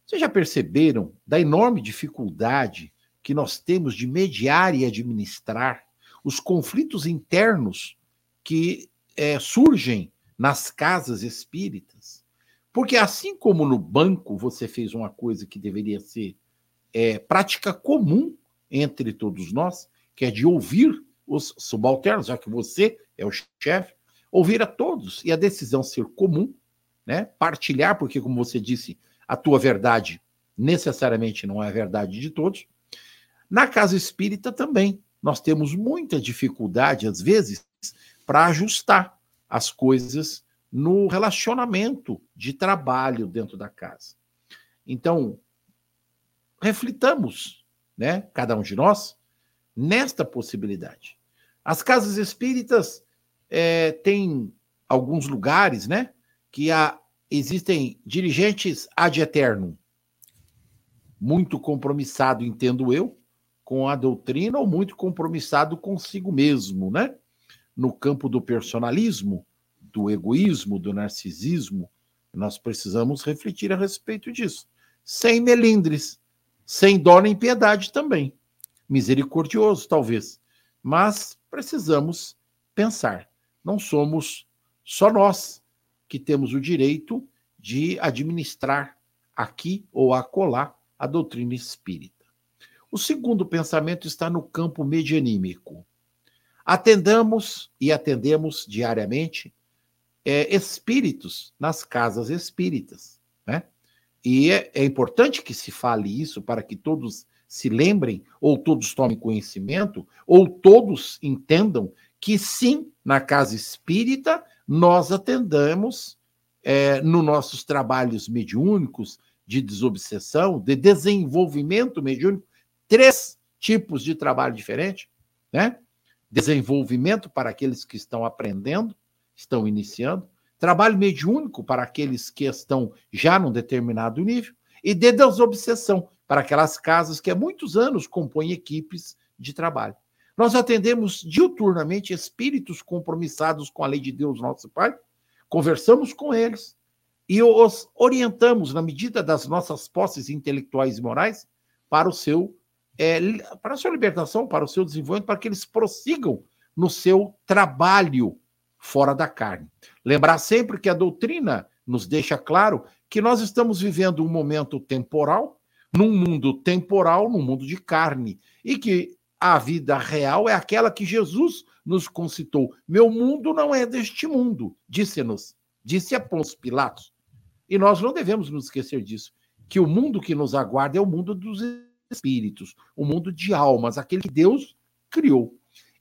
Vocês já perceberam da enorme dificuldade que nós temos de mediar e administrar os conflitos internos que é, surgem nas casas espíritas? Porque assim como no banco você fez uma coisa que deveria ser é, prática comum entre todos nós, que é de ouvir os subalternos, já que você é o chefe, ouvir a todos e a decisão ser comum, né? partilhar, porque, como você disse, a tua verdade necessariamente não é a verdade de todos. Na casa espírita também, nós temos muita dificuldade, às vezes, para ajustar as coisas no relacionamento de trabalho dentro da casa. Então, reflitamos, né, cada um de nós, nesta possibilidade. As casas espíritas é, têm alguns lugares, né? Que há, existem dirigentes ad eterno, muito compromissado, entendo eu, com a doutrina ou muito compromissado consigo mesmo, né? No campo do personalismo, do egoísmo, do narcisismo, nós precisamos refletir a respeito disso. Sem melindres, sem dó nem piedade também. Misericordioso, talvez. Mas precisamos pensar. Não somos só nós que temos o direito de administrar aqui ou acolá a doutrina espírita. O segundo pensamento está no campo medianímico. Atendamos e atendemos diariamente é, espíritos nas casas espíritas. Né? E é, é importante que se fale isso para que todos se lembrem, ou todos tomem conhecimento, ou todos entendam que sim, na casa espírita, nós atendamos é, nos nossos trabalhos mediúnicos de desobsessão, de desenvolvimento mediúnico, três tipos de trabalho diferentes, né? Desenvolvimento para aqueles que estão aprendendo, estão iniciando, trabalho mediúnico para aqueles que estão já num determinado nível, e de desobsessão para aquelas casas que há muitos anos compõem equipes de trabalho. Nós atendemos diuturnamente espíritos compromissados com a lei de Deus, nosso Pai, conversamos com eles e os orientamos, na medida das nossas posses intelectuais e morais, para o seu é, para a sua libertação, para o seu desenvolvimento, para que eles prossigam no seu trabalho fora da carne. Lembrar sempre que a doutrina nos deixa claro que nós estamos vivendo um momento temporal, num mundo temporal, num mundo de carne, e que a vida real é aquela que Jesus nos concitou. Meu mundo não é deste mundo, disse-nos, disse a Pôncio Pilatos. E nós não devemos nos esquecer disso, que o mundo que nos aguarda é o mundo dos espíritos, o mundo de almas, aquele que Deus criou.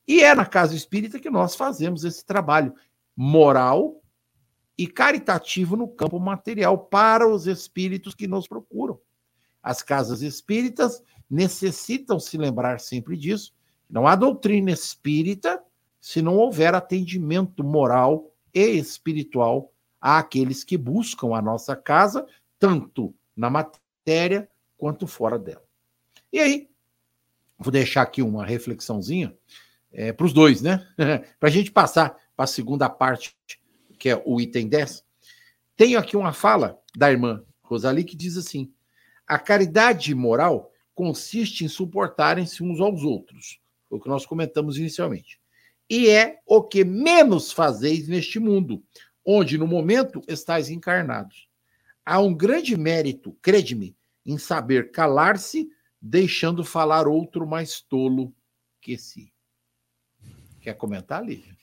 E é na casa espírita que nós fazemos esse trabalho moral e caritativo no campo material para os espíritos que nos procuram. As casas espíritas necessitam se lembrar sempre disso. Não há doutrina espírita se não houver atendimento moral e espiritual àqueles que buscam a nossa casa, tanto na matéria quanto fora dela. E aí, vou deixar aqui uma reflexãozinha é, para os dois, né? para a gente passar para a segunda parte, que é o item 10. Tenho aqui uma fala da irmã Rosali que diz assim: a caridade moral consiste em suportarem-se uns aos outros. O que nós comentamos inicialmente. E é o que menos fazeis neste mundo, onde no momento estáis encarnados. Há um grande mérito, crede-me, em saber calar-se, deixando falar outro mais tolo que si. Quer comentar, Lívia?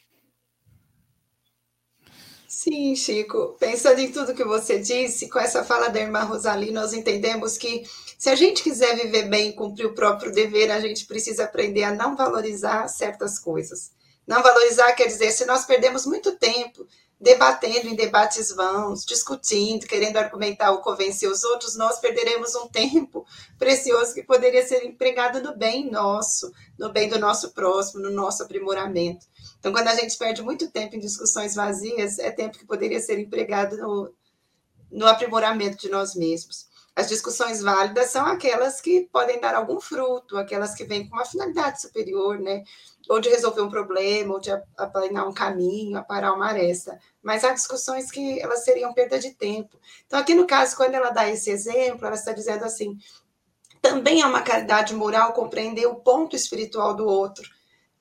Sim, Chico. Pensando em tudo que você disse, com essa fala da irmã Rosali, nós entendemos que se a gente quiser viver bem e cumprir o próprio dever, a gente precisa aprender a não valorizar certas coisas. Não valorizar quer dizer, se nós perdemos muito tempo debatendo em debates vãos, discutindo, querendo argumentar ou convencer os outros, nós perderemos um tempo precioso que poderia ser empregado no bem nosso, no bem do nosso próximo, no nosso aprimoramento. Então, quando a gente perde muito tempo em discussões vazias, é tempo que poderia ser empregado no, no aprimoramento de nós mesmos. As discussões válidas são aquelas que podem dar algum fruto, aquelas que vêm com uma finalidade superior, né? Ou de resolver um problema, ou de aplanar um caminho, aparar uma aresta. Mas há discussões que elas seriam perda de tempo. Então, aqui no caso, quando ela dá esse exemplo, ela está dizendo assim: também é uma caridade moral compreender o ponto espiritual do outro.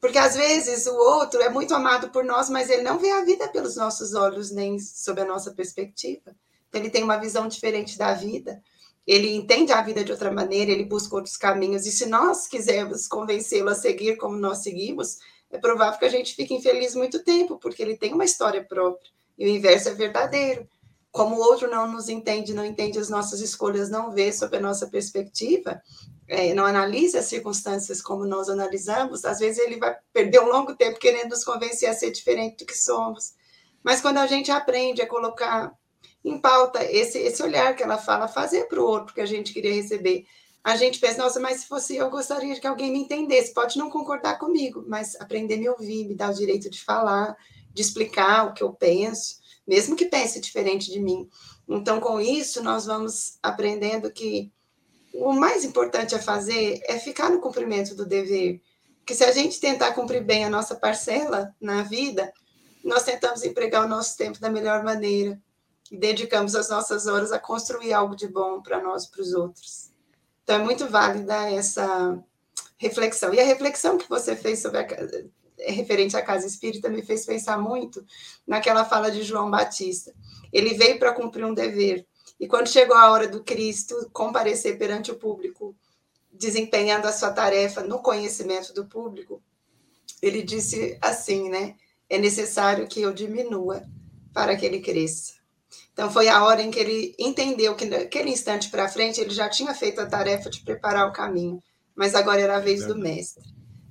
Porque às vezes o outro é muito amado por nós, mas ele não vê a vida pelos nossos olhos, nem sob a nossa perspectiva. Ele tem uma visão diferente da vida ele entende a vida de outra maneira, ele busca outros caminhos, e se nós quisermos convencê-lo a seguir como nós seguimos, é provável que a gente fique infeliz muito tempo, porque ele tem uma história própria, e o inverso é verdadeiro. Como o outro não nos entende, não entende as nossas escolhas, não vê sob a nossa perspectiva, é, não analisa as circunstâncias como nós analisamos, às vezes ele vai perder um longo tempo querendo nos convencer a ser diferente do que somos. Mas quando a gente aprende a colocar em pauta esse, esse olhar que ela fala, fazer para o outro que a gente queria receber. A gente pensa, nossa, mas se fosse eu, gostaria que alguém me entendesse. Pode não concordar comigo, mas aprender a me ouvir, me dar o direito de falar, de explicar o que eu penso, mesmo que pense diferente de mim. Então, com isso, nós vamos aprendendo que o mais importante a fazer é ficar no cumprimento do dever. Que se a gente tentar cumprir bem a nossa parcela na vida, nós tentamos empregar o nosso tempo da melhor maneira e dedicamos as nossas horas a construir algo de bom para nós e para os outros. Então, é muito válida essa reflexão. E a reflexão que você fez sobre a, é referente à casa espírita me fez pensar muito naquela fala de João Batista. Ele veio para cumprir um dever. E quando chegou a hora do Cristo comparecer perante o público, desempenhando a sua tarefa no conhecimento do público, ele disse assim, né? É necessário que eu diminua para que ele cresça. Então, foi a hora em que ele entendeu que, naquele instante para frente, ele já tinha feito a tarefa de preparar o caminho, mas agora era a vez é. do mestre.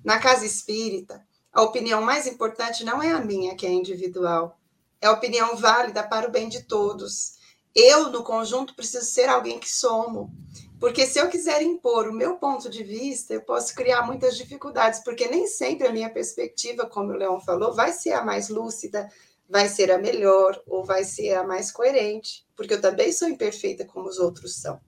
Na casa espírita, a opinião mais importante não é a minha, que é individual, é a opinião válida para o bem de todos. Eu, no conjunto, preciso ser alguém que somo. Porque se eu quiser impor o meu ponto de vista, eu posso criar muitas dificuldades, porque nem sempre a minha perspectiva, como o Leão falou, vai ser a mais lúcida, vai ser a melhor ou vai ser a mais coerente, porque eu também sou imperfeita como os outros são.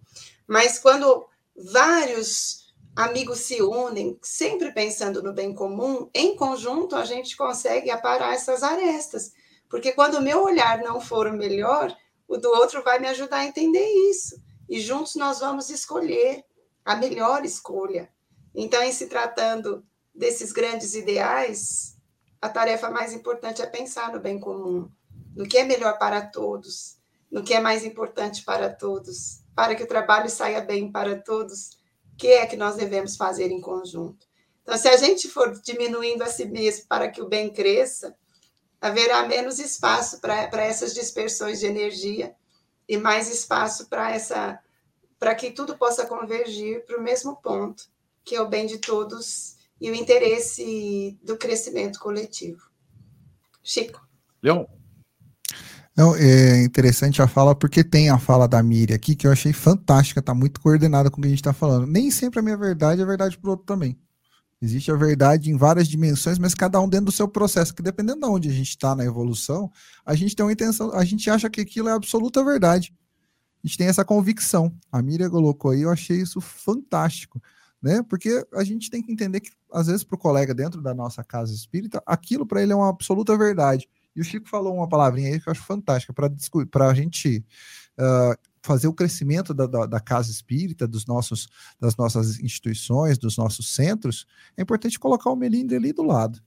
Mas quando vários amigos se unem, sempre pensando no bem comum, em conjunto a gente consegue aparar essas arestas. Porque quando o meu olhar não for o melhor, o do outro vai me ajudar a entender isso. E juntos nós vamos escolher a melhor escolha. Então, em se tratando desses grandes ideais, a tarefa mais importante é pensar no bem comum, no que é melhor para todos, no que é mais importante para todos, para que o trabalho saia bem para todos, o que é que nós devemos fazer em conjunto. Então, se a gente for diminuindo a si mesmo para que o bem cresça, haverá menos espaço para essas dispersões de energia e mais espaço para essa para que tudo possa convergir para o mesmo ponto, que é o bem de todos e o interesse do crescimento coletivo. Chico. Leon. Não, é interessante a fala, porque tem a fala da Miri aqui, que eu achei fantástica, tá muito coordenada com o que a gente está falando. Nem sempre a minha verdade é verdade para o outro também. Existe a verdade em várias dimensões, mas cada um dentro do seu processo, que dependendo de onde a gente está na evolução, a gente tem uma intenção, a gente acha que aquilo é absoluta verdade. A gente tem essa convicção. A Miriam colocou aí, eu achei isso fantástico né? Porque a gente tem que entender que, às vezes, para o colega dentro da nossa casa espírita, aquilo para ele é uma absoluta verdade. E o Chico falou uma palavrinha aí que eu acho fantástica para a gente uh, fazer o crescimento da, da, da, casa espírita, dos nossos, das nossas instituições, dos nossos centros. É importante colocar o melindre ali do lado.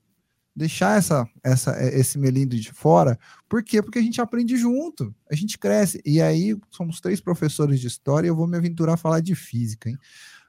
Deixar essa, essa, esse melindre de fora. Por quê? Porque a gente aprende junto, a gente cresce. E aí, somos três professores de história e eu vou me aventurar a falar de física. Hein?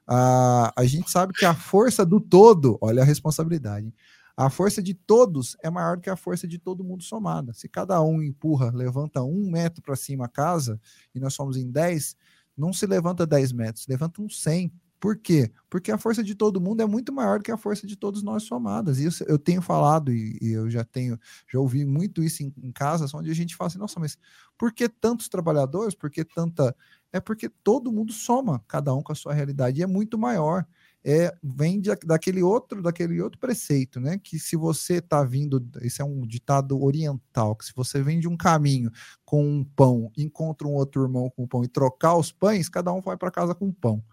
A, a gente sabe que a força do todo, olha a responsabilidade, a força de todos é maior que a força de todo mundo somada. Se cada um empurra, levanta um metro para cima a casa, e nós somos em 10, não se levanta 10 metros, levanta um 100. Por quê? Porque a força de todo mundo é muito maior que a força de todos nós somadas. E eu tenho falado, e, e eu já tenho, já ouvi muito isso em, em, casas, onde a gente fala assim, nossa, mas por que tantos trabalhadores? Por que tanta. É porque todo mundo soma, cada um com a sua realidade, e é muito maior. É, vem de, daquele outro daquele outro preceito, né? Que se você está vindo, esse é um ditado oriental, que se você vem de um caminho com um pão, encontra um outro irmão com um pão e trocar os pães, cada um vai para casa com um pão.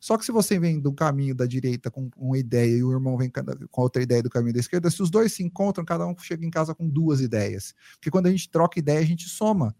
Só que se você vem do caminho da direita com uma ideia e o irmão vem com outra ideia do caminho da esquerda, se os dois se encontram, cada um chega em casa com duas ideias. Porque quando a gente troca ideia, a gente soma.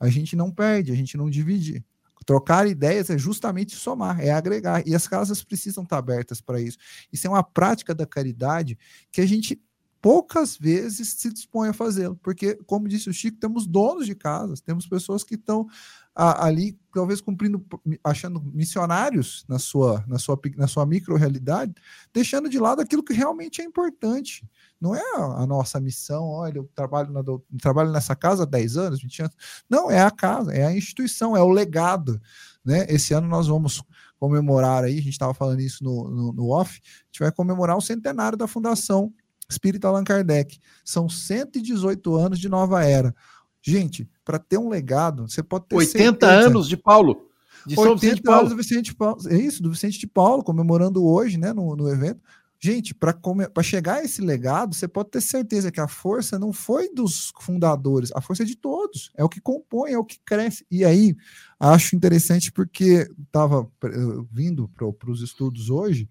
A gente não perde, a gente não divide. Trocar ideias é justamente somar, é agregar. E as casas precisam estar abertas para isso. Isso é uma prática da caridade que a gente poucas vezes se dispõe a fazê-lo, porque, como disse o Chico, temos donos de casas, temos pessoas que estão ali, talvez cumprindo, achando missionários na sua, na sua, na sua micro-realidade, deixando de lado aquilo que realmente é importante. Não é a, nossa missão, olha, eu trabalho, na, eu trabalho nessa casa há 10 anos, 20 anos. Não, é a casa, é a instituição, é o legado. Né? Esse ano nós vamos comemorar aí, a gente estava falando isso no, no, no off, a gente vai comemorar o centenário da Fundação Espírita Allan Kardec. São 118 anos de nova era. Gente, para ter um legado, você pode ter 80 certeza. anos de Paulo. De São 80 Vicente Paulo. anos do Vicente Paulo. É isso, do Vicente de Paulo, comemorando hoje, né, no, no evento. Gente, para chegar a esse legado, você pode ter certeza que a força não foi dos fundadores, a força é de todos, é o que compõe, é o que cresce. E aí, acho interessante porque estava eh, vindo para os estudos hoje,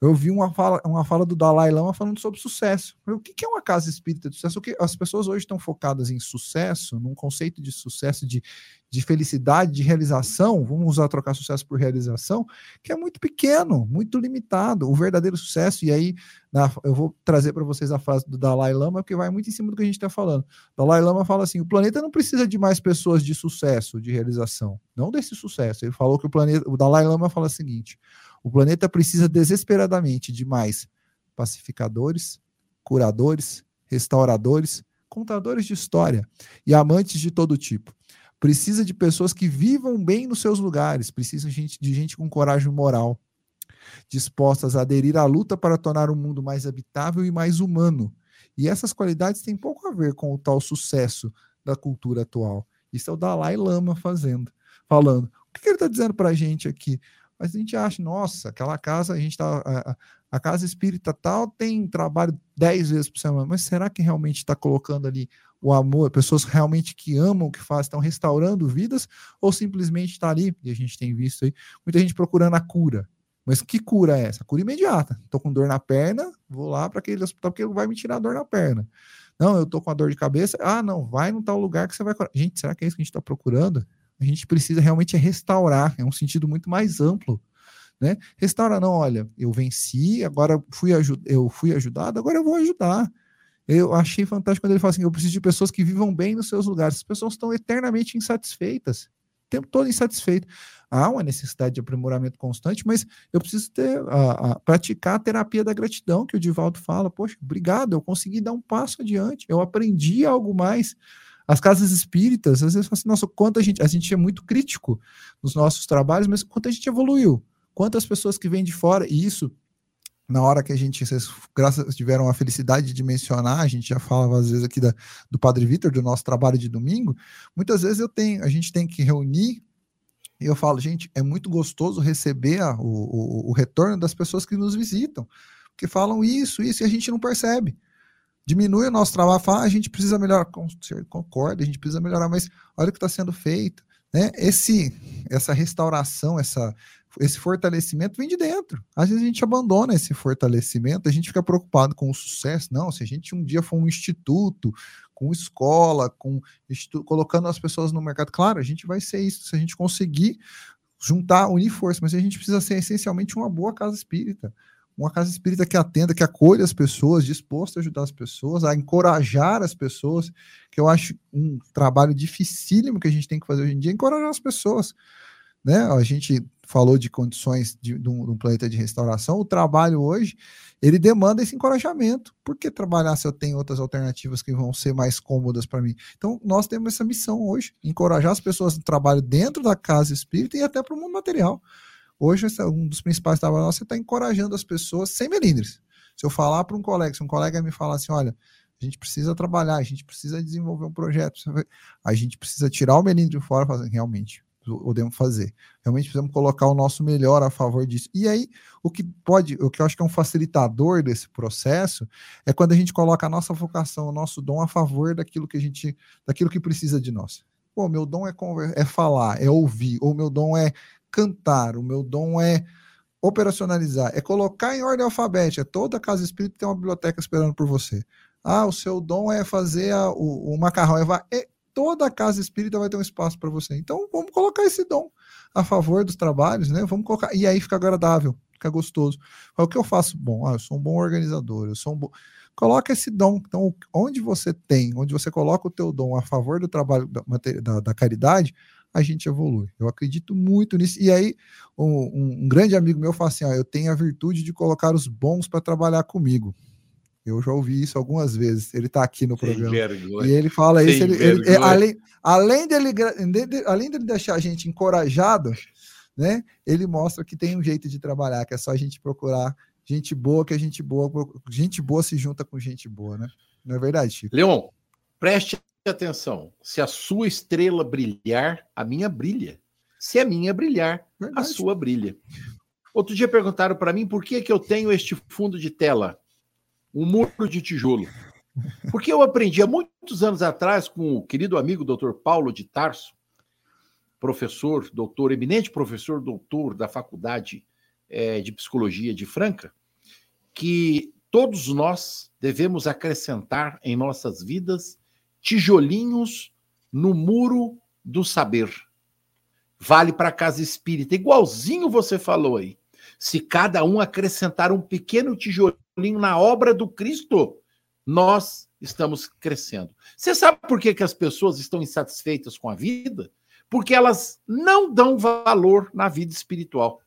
eu vi uma fala, uma fala do Dalai Lama falando sobre sucesso. O que é uma casa espírita de sucesso? O que as pessoas hoje estão focadas em sucesso, num conceito de sucesso, de, de felicidade, de realização. Vamos usar trocar sucesso por realização, que é muito pequeno, muito limitado. O verdadeiro sucesso, e aí na, eu vou trazer para vocês a frase do Dalai Lama, porque vai muito em cima do que a gente está falando. O Dalai Lama fala assim: o planeta não precisa de mais pessoas de sucesso, de realização, não desse sucesso. Ele falou que o planeta, o Dalai Lama fala o seguinte o planeta precisa desesperadamente de mais pacificadores, curadores, restauradores, contadores de história e amantes de todo tipo. Precisa de pessoas que vivam bem nos seus lugares, precisa de gente, de gente com coragem moral, dispostas a aderir à luta para tornar o mundo mais habitável e mais humano. E essas qualidades têm pouco a ver com o tal sucesso da cultura atual. Isso é o Dalai Lama fazendo, falando. O que ele está dizendo para a gente aqui? Mas a gente acha, nossa, aquela casa, a gente está A casa espírita tal tem trabalho dez vezes por semana, mas será que realmente está colocando ali o amor, pessoas realmente que amam o que faz, estão restaurando vidas, ou simplesmente está ali, e a gente tem visto aí, muita gente procurando a cura. Mas que cura é essa? Cura imediata. Estou com dor na perna, vou lá para aquele hospital porque vai me tirar a dor na perna. Não, eu estou com a dor de cabeça. Ah, não, vai no tal lugar que você vai curar. Gente, será que é isso que a gente está procurando? A gente precisa realmente restaurar, é um sentido muito mais amplo. Né? Restaurar, não, olha, eu venci, agora fui eu fui ajudado, agora eu vou ajudar. Eu achei fantástico quando ele fala assim: eu preciso de pessoas que vivam bem nos seus lugares. As pessoas estão eternamente insatisfeitas, o tempo todo insatisfeitas. Há uma necessidade de aprimoramento constante, mas eu preciso ter, a, praticar a terapia da gratidão, que o Divaldo fala. Poxa, obrigado, eu consegui dar um passo adiante, eu aprendi algo mais. As casas espíritas, às vezes, falam assim, nossa, quanto a gente, a gente é muito crítico nos nossos trabalhos, mas quanto a gente evoluiu, quantas pessoas que vêm de fora, e isso na hora que a gente, vocês, graças tiveram a felicidade de mencionar, a gente já falava às vezes aqui da, do Padre Vitor, do nosso trabalho de domingo, muitas vezes eu tenho, a gente tem que reunir, e eu falo, gente, é muito gostoso receber a, o, o, o, retorno das pessoas que nos visitam, que falam isso, isso, e a gente não percebe. Diminui o nosso trabalho, fala, ah, a gente precisa melhorar, concorda, a gente precisa melhorar, mas olha o que está sendo feito. Né? Esse, essa restauração, essa, esse fortalecimento vem de dentro. Às vezes a gente abandona esse fortalecimento, a gente fica preocupado com o sucesso. Não, se a gente um dia for um instituto, com escola, com colocando as pessoas no mercado, claro, a gente vai ser isso. Se a gente conseguir juntar, unir força, mas a gente precisa ser essencialmente uma boa casa espírita. Uma casa espírita que atenda, que acolha as pessoas, disposta a ajudar as pessoas, a encorajar as pessoas, que eu acho um trabalho dificílimo que a gente tem que fazer hoje em dia, encorajar as pessoas. Né? A gente falou de condições de, de, um, de, um, planeta de restauração, o trabalho hoje ele demanda esse encorajamento. Por que trabalhar se eu tenho outras alternativas que vão ser mais cômodas para mim? Então, nós temos essa missão hoje, encorajar as pessoas no trabalho dentro da casa espírita e até para o mundo material. Hoje, um dos principais trabalhos nossos é estar tá encorajando as pessoas sem melindres. Se eu falar para um colega, se um colega me falar assim, olha, a gente precisa trabalhar, a gente precisa desenvolver um projeto, a gente precisa tirar o melindre fora, fazer, realmente, podemos fazer. Realmente precisamos colocar o nosso melhor a favor disso. E aí, o que pode, o que eu acho que é um facilitador desse processo é quando a gente coloca a nossa vocação, o nosso dom a favor daquilo que a gente, daquilo que precisa de nós. Pô, meu dom é, é falar, é ouvir, ou meu dom é cantar, o meu dom é operacionalizar, é colocar em ordem alfabética. Toda casa espírita tem uma biblioteca esperando por você. Ah, o seu dom é fazer a, o, o macarrão. É, é, toda casa espírita vai ter um espaço para você. Então, vamos colocar esse dom a favor dos trabalhos, né? Vamos colocar. E aí fica agradável, fica gostoso. O que eu faço? Bom, ah, eu sou um bom organizador, eu sou um bom. Coloca esse dom. Então, onde você tem, onde você coloca o teu dom a favor do trabalho da, da, da caridade, a gente evolui. Eu acredito muito nisso. E aí, um, um grande amigo meu fala assim: ó, eu tenho a virtude de colocar os bons para trabalhar comigo. Eu já ouvi isso algumas vezes. Ele está aqui no Sem programa. Vergonha. E ele fala Sem isso. Ele, ele, é, além, além, dele, além dele deixar a gente encorajado, né? Ele mostra que tem um jeito de trabalhar, que é só a gente procurar gente boa, que a gente boa, gente boa se junta com gente boa, né? Não é verdade, Chico? Leon, preste atenção. Se a sua estrela brilhar, a minha brilha. Se a minha brilhar, verdade. a sua brilha. Outro dia perguntaram para mim por que, que eu tenho este fundo de tela um muro de tijolo. Porque eu aprendi há muitos anos atrás com o querido amigo Dr. Paulo de Tarso, professor, doutor, eminente professor, doutor da Faculdade é, de Psicologia de Franca, que todos nós devemos acrescentar em nossas vidas tijolinhos no muro do saber. Vale para a casa espírita, igualzinho você falou aí. Se cada um acrescentar um pequeno tijolinho na obra do Cristo, nós estamos crescendo. Você sabe por que, que as pessoas estão insatisfeitas com a vida? Porque elas não dão valor na vida espiritual.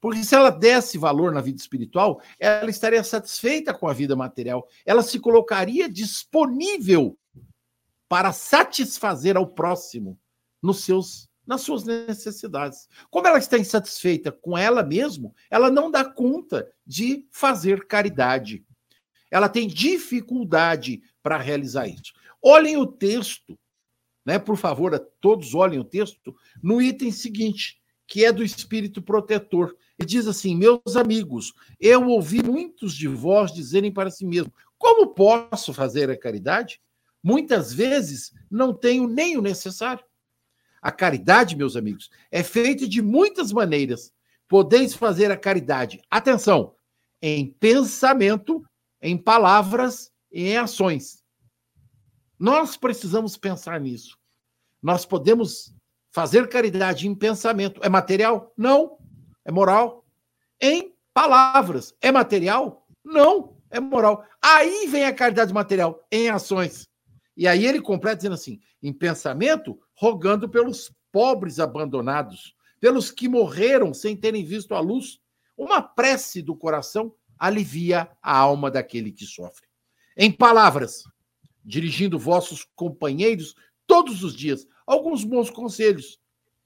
Porque se ela desse valor na vida espiritual, ela estaria satisfeita com a vida material. Ela se colocaria disponível para satisfazer ao próximo nos seus nas suas necessidades. Como ela está insatisfeita com ela mesma, ela não dá conta de fazer caridade. Ela tem dificuldade para realizar isso. Olhem o texto, né? Por favor, todos olhem o texto no item seguinte, que é do espírito protetor. Ele diz assim: Meus amigos, eu ouvi muitos de vós dizerem para si mesmo: Como posso fazer a caridade? Muitas vezes não tenho nem o necessário. A caridade, meus amigos, é feita de muitas maneiras. Podeis fazer a caridade, atenção, em pensamento, em palavras e em ações. Nós precisamos pensar nisso. Nós podemos fazer caridade em pensamento. É material? Não. É moral. Em palavras. É material? Não. É moral. Aí vem a caridade material, em ações. E aí ele completa dizendo assim: em pensamento, rogando pelos pobres abandonados, pelos que morreram sem terem visto a luz. Uma prece do coração alivia a alma daquele que sofre. Em palavras, dirigindo vossos companheiros todos os dias alguns bons conselhos.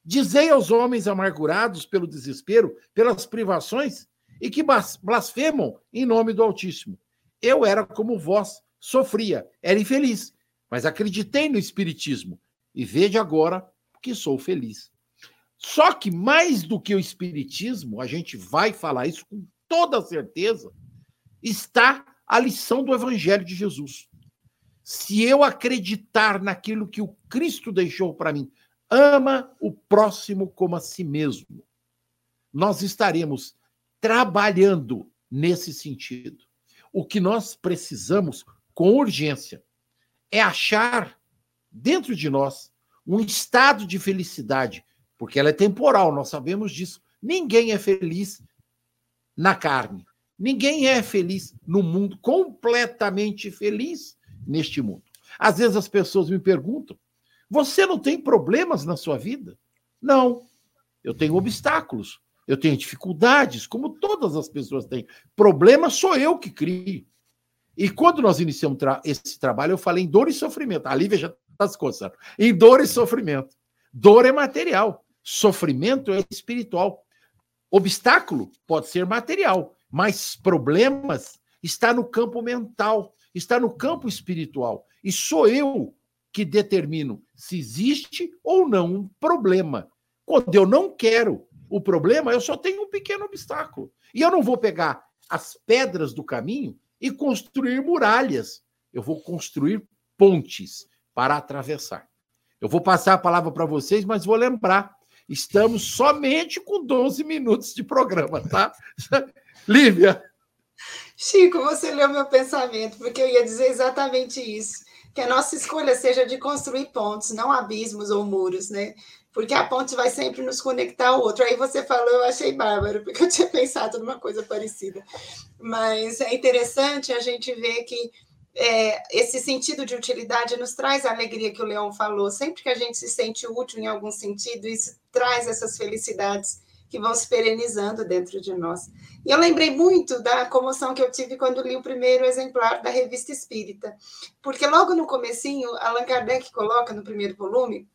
Dizei aos homens amargurados pelo desespero, pelas privações, e que blasfemam em nome do Altíssimo. Eu era como vós, sofria, era infeliz, mas acreditei no Espiritismo e vejo agora que sou feliz. Só que mais do que o Espiritismo, a gente vai falar isso com toda certeza, está a lição do Evangelho de Jesus. Se eu acreditar naquilo que o Cristo deixou para mim, ama o próximo como a si mesmo, nós estaremos trabalhando nesse sentido. O que nós precisamos, com urgência, é achar dentro de nós um estado de felicidade, porque ela é temporal, nós sabemos disso. Ninguém é feliz na carne. Ninguém é feliz no mundo, completamente feliz neste mundo. Às vezes as pessoas me perguntam: você não tem problemas na sua vida? Não. Eu tenho obstáculos, eu tenho dificuldades, como todas as pessoas têm. Problema sou eu que crio. E quando nós iniciamos tra esse trabalho, eu falei em dor e sofrimento. A Lívia já está se coçando. Em dor e sofrimento. Dor é material, sofrimento é espiritual. Obstáculo pode ser material, mas problemas está no campo mental, está no campo espiritual. E sou eu que determino se existe ou não um problema. Quando eu não quero o problema, eu só tenho um pequeno obstáculo. E eu não vou pegar as pedras do caminho e construir muralhas. Eu vou construir pontes para atravessar. Eu vou passar a palavra para vocês, mas vou lembrar: estamos somente com 12 minutos de programa, tá? Lívia. Chico, você leu meu pensamento, porque eu ia dizer exatamente isso. Que a nossa escolha seja de construir pontes, não abismos ou muros, né? Porque a ponte vai sempre nos conectar ao outro. Aí você falou, eu achei bárbaro, porque eu tinha pensado numa coisa parecida. Mas é interessante a gente ver que é, esse sentido de utilidade nos traz a alegria que o Leão falou. Sempre que a gente se sente útil em algum sentido, isso traz essas felicidades que vão se perenizando dentro de nós. E eu lembrei muito da comoção que eu tive quando li o primeiro exemplar da Revista Espírita, porque logo no comecinho, Allan Kardec coloca no primeiro volume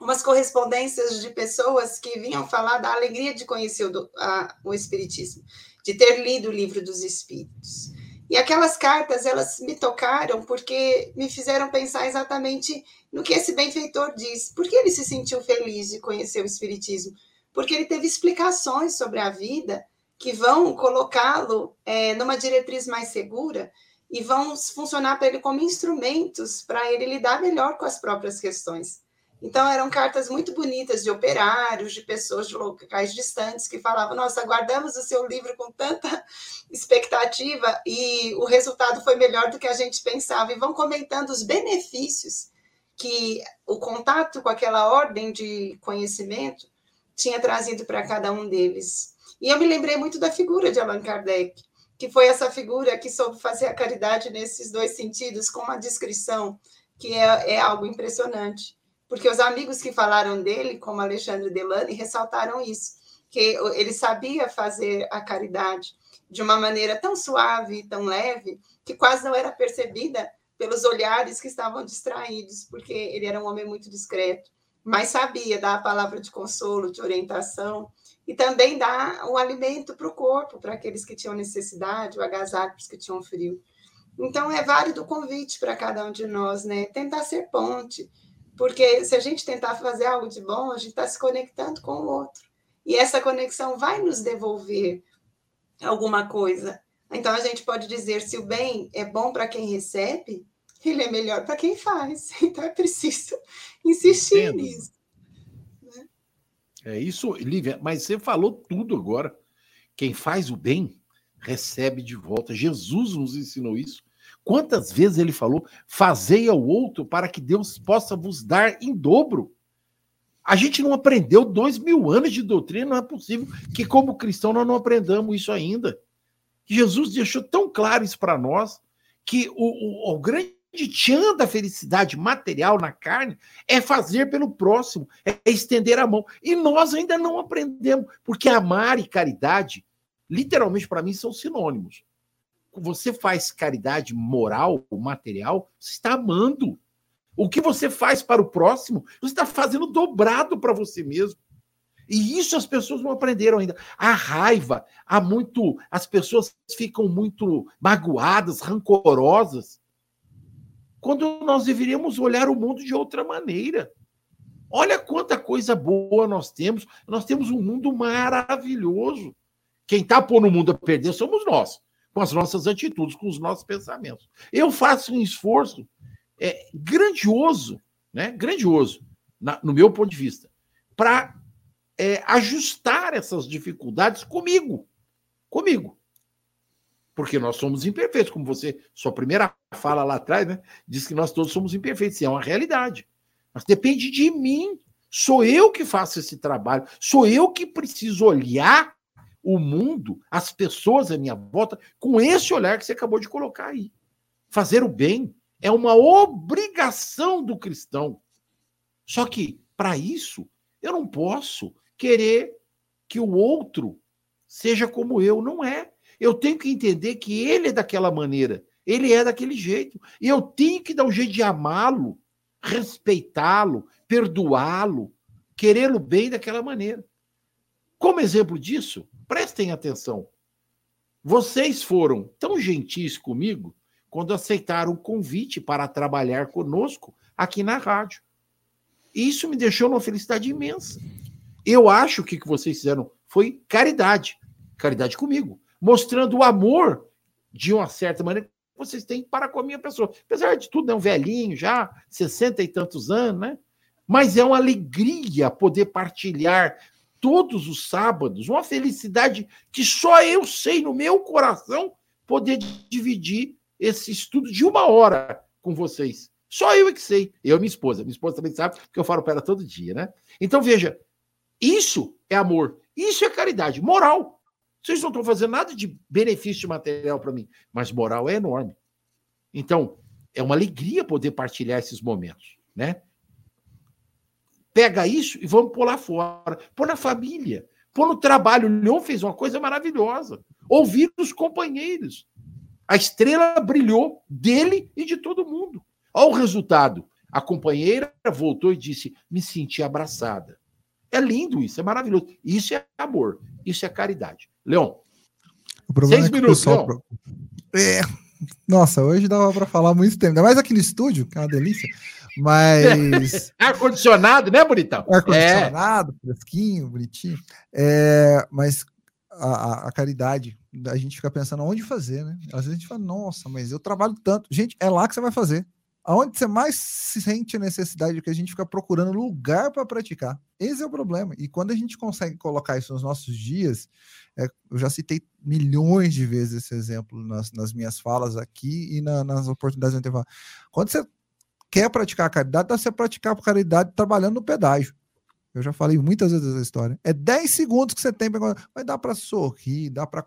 umas correspondências de pessoas que vinham falar da alegria de conhecer o, a, o Espiritismo, de ter lido o livro dos Espíritos. E aquelas cartas, elas me tocaram porque me fizeram pensar exatamente no que esse benfeitor diz. Por que ele se sentiu feliz de conhecer o Espiritismo? porque ele teve explicações sobre a vida que vão colocá-lo é, numa diretriz mais segura e vão funcionar para ele como instrumentos para ele lidar melhor com as próprias questões. Então, eram cartas muito bonitas de operários, de pessoas de locais distantes que falavam: Nossa, aguardamos o seu livro com tanta expectativa e o resultado foi melhor do que a gente pensava. E vão comentando os benefícios que o contato com aquela ordem de conhecimento tinha trazido para cada um deles. E eu me lembrei muito da figura de Allan Kardec, que foi essa figura que soube fazer a caridade nesses dois sentidos, com uma descrição que é, é algo impressionante. Porque os amigos que falaram dele, como Alexandre Delane, ressaltaram isso, que ele sabia fazer a caridade de uma maneira tão suave, tão leve, que quase não era percebida pelos olhares que estavam distraídos, porque ele era um homem muito discreto mas sabia dar a palavra de consolo, de orientação, e também dar o alimento para o corpo, para aqueles que tinham necessidade, o agasalho para os que tinham frio. Então, é válido o convite para cada um de nós, né? Tentar ser ponte, porque se a gente tentar fazer algo de bom, a gente está se conectando com o outro. E essa conexão vai nos devolver alguma coisa. Então a gente pode dizer se o bem é bom para quem recebe, ele é melhor para quem faz. Então é preciso insistir Entendo. nisso. Né? É isso, Lívia, mas você falou tudo agora. Quem faz o bem recebe de volta. Jesus nos ensinou isso. Quantas vezes ele falou: fazei ao outro para que Deus possa vos dar em dobro. A gente não aprendeu dois mil anos de doutrina, não é possível que, como cristão, nós não aprendamos isso ainda. Jesus deixou tão claro isso para nós que o, o, o grande tchan da felicidade material na carne é fazer pelo próximo, é estender a mão. E nós ainda não aprendemos, porque amar e caridade, literalmente para mim, são sinônimos. Você faz caridade moral, material, você está amando. O que você faz para o próximo, você está fazendo dobrado para você mesmo. E isso as pessoas não aprenderam ainda. A raiva, há muito. As pessoas ficam muito magoadas, rancorosas, quando nós deveríamos olhar o mundo de outra maneira. Olha quanta coisa boa nós temos. Nós temos um mundo maravilhoso. Quem está pondo o mundo a perder somos nós, com as nossas atitudes, com os nossos pensamentos. Eu faço um esforço é, grandioso, né? grandioso, na, no meu ponto de vista, para é, ajustar essas dificuldades comigo. Comigo. Porque nós somos imperfeitos, como você, sua primeira fala lá atrás, né? Diz que nós todos somos imperfeitos. E é uma realidade. Mas depende de mim. Sou eu que faço esse trabalho. Sou eu que preciso olhar o mundo, as pessoas à minha volta, com esse olhar que você acabou de colocar aí. Fazer o bem é uma obrigação do cristão. Só que, para isso, eu não posso querer que o outro seja como eu. Não é. Eu tenho que entender que ele é daquela maneira, ele é daquele jeito. E eu tenho que dar um jeito de amá-lo, respeitá-lo, perdoá-lo, querê-lo bem daquela maneira. Como exemplo disso, prestem atenção. Vocês foram tão gentis comigo quando aceitaram o convite para trabalhar conosco aqui na rádio. E isso me deixou numa felicidade imensa. Eu acho que o que vocês fizeram foi caridade, caridade comigo, mostrando o amor de uma certa maneira que vocês têm para com a minha pessoa. Apesar de tudo, é um velhinho já, sessenta e tantos anos, né? Mas é uma alegria poder partilhar todos os sábados, uma felicidade que só eu sei no meu coração poder dividir esse estudo de uma hora com vocês. Só eu é que sei. Eu e minha esposa. Minha esposa também sabe, porque eu falo para ela todo dia, né? Então, veja, isso é amor. Isso é caridade. Moral. Vocês não estão fazendo nada de benefício material para mim, mas moral é enorme. Então, é uma alegria poder partilhar esses momentos, né? Pega isso e vamos pôr lá fora. Pôr na família. Pôr no trabalho. O Leon fez uma coisa maravilhosa. Ouvir os companheiros. A estrela brilhou dele e de todo mundo. Olha o resultado. A companheira voltou e disse: Me senti abraçada. É lindo isso, é maravilhoso. Isso é amor, isso é caridade. Leon, seis é minutos, pessoal... Leon. É. Nossa, hoje dava para falar muito tempo. Ainda mais aqui no estúdio, que é uma delícia. Mas. Ar-condicionado, né, bonitão? Ar-condicionado, é. fresquinho, bonitinho. É, mas a, a, caridade, a gente fica pensando onde fazer, né? Às vezes a gente fala, nossa, mas eu trabalho tanto. Gente, é lá que você vai fazer. Aonde você mais sente a necessidade que a gente fica procurando lugar para praticar. Esse é o problema. E quando a gente consegue colocar isso nos nossos dias, é, eu já citei milhões de vezes esse exemplo nas, nas minhas falas aqui e na, nas oportunidades de eu Quando você quer praticar caridade, dá você praticar caridade trabalhando no pedágio. Eu já falei muitas vezes essa história. É 10 segundos que você tem para vai dar para sorrir, dá para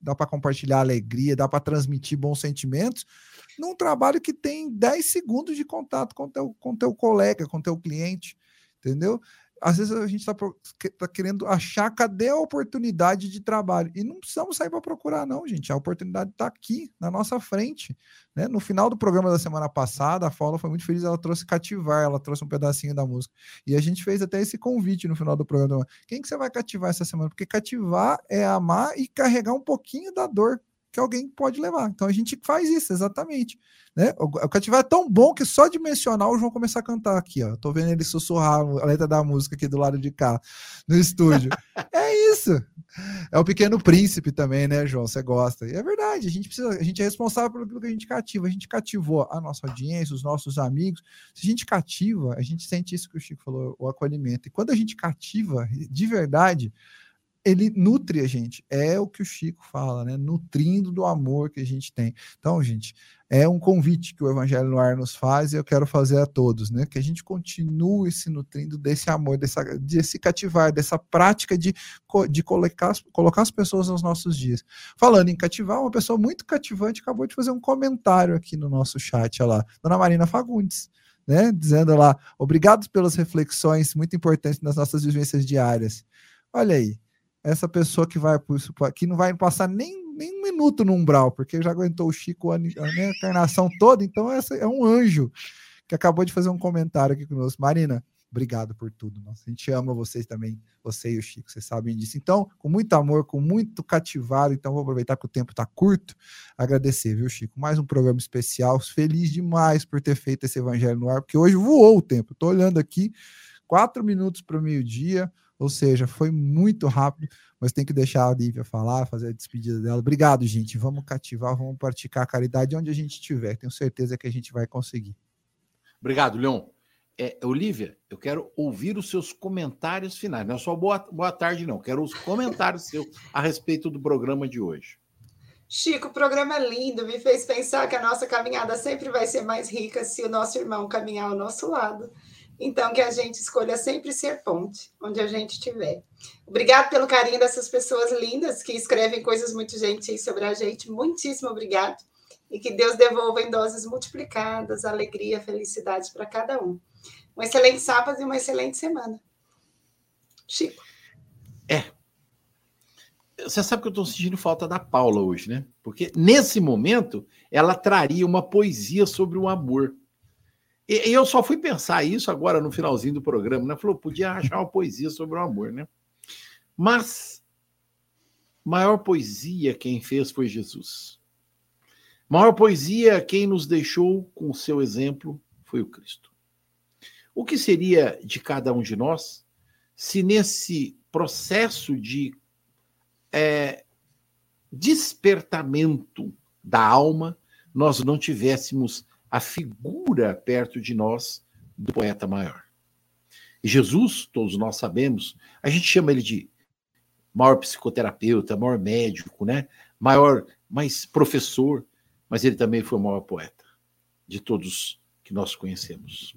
dá para compartilhar alegria, dá para transmitir bons sentimentos num trabalho que tem 10 segundos de contato com teu com teu colega, com teu cliente, entendeu? Às vezes a gente está tá querendo achar cadê a oportunidade de trabalho. E não precisamos sair para procurar, não, gente. A oportunidade está aqui, na nossa frente. Né? No final do programa da semana passada, a Paula foi muito feliz, ela trouxe cativar, ela trouxe um pedacinho da música. E a gente fez até esse convite no final do programa. Quem que você vai cativar essa semana? Porque cativar é amar e carregar um pouquinho da dor que alguém pode levar. Então a gente faz isso, exatamente. Né? O, o cativar é tão bom que só de mencionar o João começar a cantar aqui, ó. Tô vendo ele sussurrar a letra da música aqui do lado de cá, no estúdio. é isso. É o pequeno príncipe também, né, João? Você gosta. E é verdade, a gente precisa, a gente é responsável pelo que a gente cativa. A gente cativou a nossa audiência, os nossos amigos. Se a gente cativa, a gente sente isso que o Chico falou, o acolhimento. E quando a gente cativa de verdade, ele nutre a gente. É o que o Chico fala, né? Nutrindo do amor que a gente tem. Então, gente, é um convite que o Evangelho no Ar nos faz e eu quero fazer a todos, né? Que a gente continue se nutrindo desse amor, dessa, desse cativar, dessa prática de, de colocar, colocar as pessoas nos nossos dias. Falando em cativar, uma pessoa muito cativante acabou de fazer um comentário aqui no nosso chat, olha lá, Dona Marina Fagundes. Né, dizendo lá, obrigado pelas reflexões muito importantes nas nossas vivências diárias. Olha aí, essa pessoa que vai que não vai passar nem, nem um minuto no umbral, porque já aguentou o Chico a, a encarnação toda, então essa é um anjo que acabou de fazer um comentário aqui conosco. Marina, obrigado por tudo. Nossa, a gente ama vocês também, você e o Chico, vocês sabem disso. Então, com muito amor, com muito cativado, então vou aproveitar que o tempo está curto, agradecer, viu, Chico? Mais um programa especial, feliz demais por ter feito esse evangelho no ar, porque hoje voou o tempo. Estou olhando aqui, quatro minutos para o meio-dia. Ou seja, foi muito rápido, mas tem que deixar a Lívia falar, fazer a despedida dela. Obrigado, gente. Vamos cativar, vamos praticar a caridade onde a gente estiver. Tenho certeza que a gente vai conseguir. Obrigado, Leon. É, Olivia, eu quero ouvir os seus comentários finais. Não é só boa, boa tarde, não. Quero os comentários seus a respeito do programa de hoje. Chico, o programa é lindo, me fez pensar que a nossa caminhada sempre vai ser mais rica se o nosso irmão caminhar ao nosso lado. Então, que a gente escolha sempre ser ponte, onde a gente estiver. Obrigado pelo carinho dessas pessoas lindas que escrevem coisas muito gentis sobre a gente. Muitíssimo obrigado. E que Deus devolva em doses multiplicadas alegria, felicidade para cada um. Um excelente sábado e uma excelente semana. Chico. É. Você sabe que eu estou sentindo falta da Paula hoje, né? Porque nesse momento ela traria uma poesia sobre o amor. E, eu só fui pensar isso agora no finalzinho do programa, né? Falou, podia achar uma poesia sobre o amor, né? Mas maior poesia quem fez foi Jesus. Maior poesia quem nos deixou com o seu exemplo foi o Cristo. O que seria de cada um de nós se nesse processo de é, despertamento da alma nós não tivéssemos a figura perto de nós do poeta maior. E Jesus, todos nós sabemos, a gente chama ele de maior psicoterapeuta, maior médico, né? Maior, mais professor, mas ele também foi o maior poeta de todos que nós conhecemos.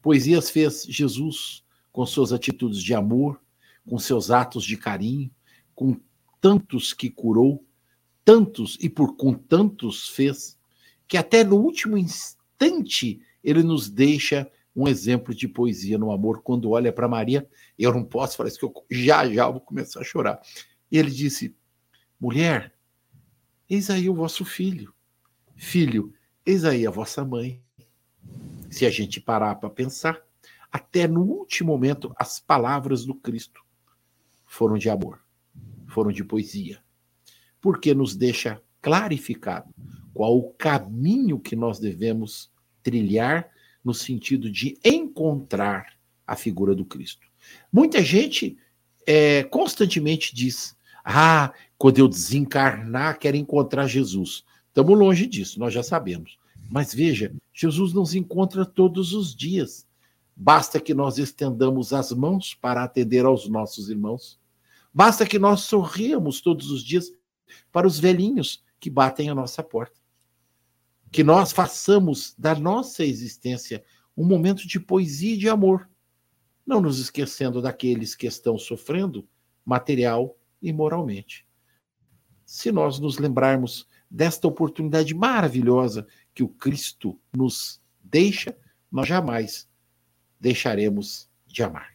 Poesias fez Jesus com suas atitudes de amor, com seus atos de carinho, com tantos que curou, tantos e por com tantos fez que até no último instante ele nos deixa um exemplo de poesia no amor. Quando olha para Maria, eu não posso, parece que eu já já vou começar a chorar. E ele disse: Mulher, eis aí o vosso filho. Filho, eis aí a vossa mãe. Se a gente parar para pensar, até no último momento, as palavras do Cristo foram de amor, foram de poesia, porque nos deixa clarificado qual o caminho que nós devemos trilhar no sentido de encontrar a figura do Cristo. Muita gente é, constantemente diz: Ah, quando eu desencarnar, quero encontrar Jesus. Estamos longe disso, nós já sabemos. Mas veja, Jesus nos encontra todos os dias. Basta que nós estendamos as mãos para atender aos nossos irmãos. Basta que nós sorriamos todos os dias para os velhinhos que batem a nossa porta que nós façamos da nossa existência um momento de poesia e de amor, não nos esquecendo daqueles que estão sofrendo material e moralmente. Se nós nos lembrarmos desta oportunidade maravilhosa que o Cristo nos deixa, nós jamais deixaremos de amar.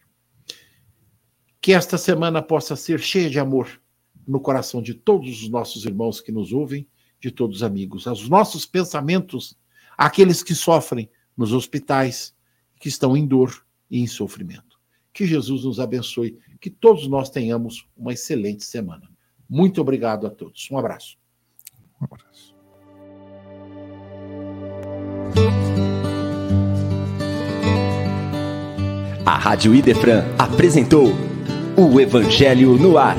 Que esta semana possa ser cheia de amor no coração de todos os nossos irmãos que nos ouvem de todos os amigos, aos nossos pensamentos, àqueles que sofrem nos hospitais, que estão em dor e em sofrimento. Que Jesus nos abençoe, que todos nós tenhamos uma excelente semana. Muito obrigado a todos. Um abraço. Um abraço. A Rádio Idefran apresentou o Evangelho no Ar.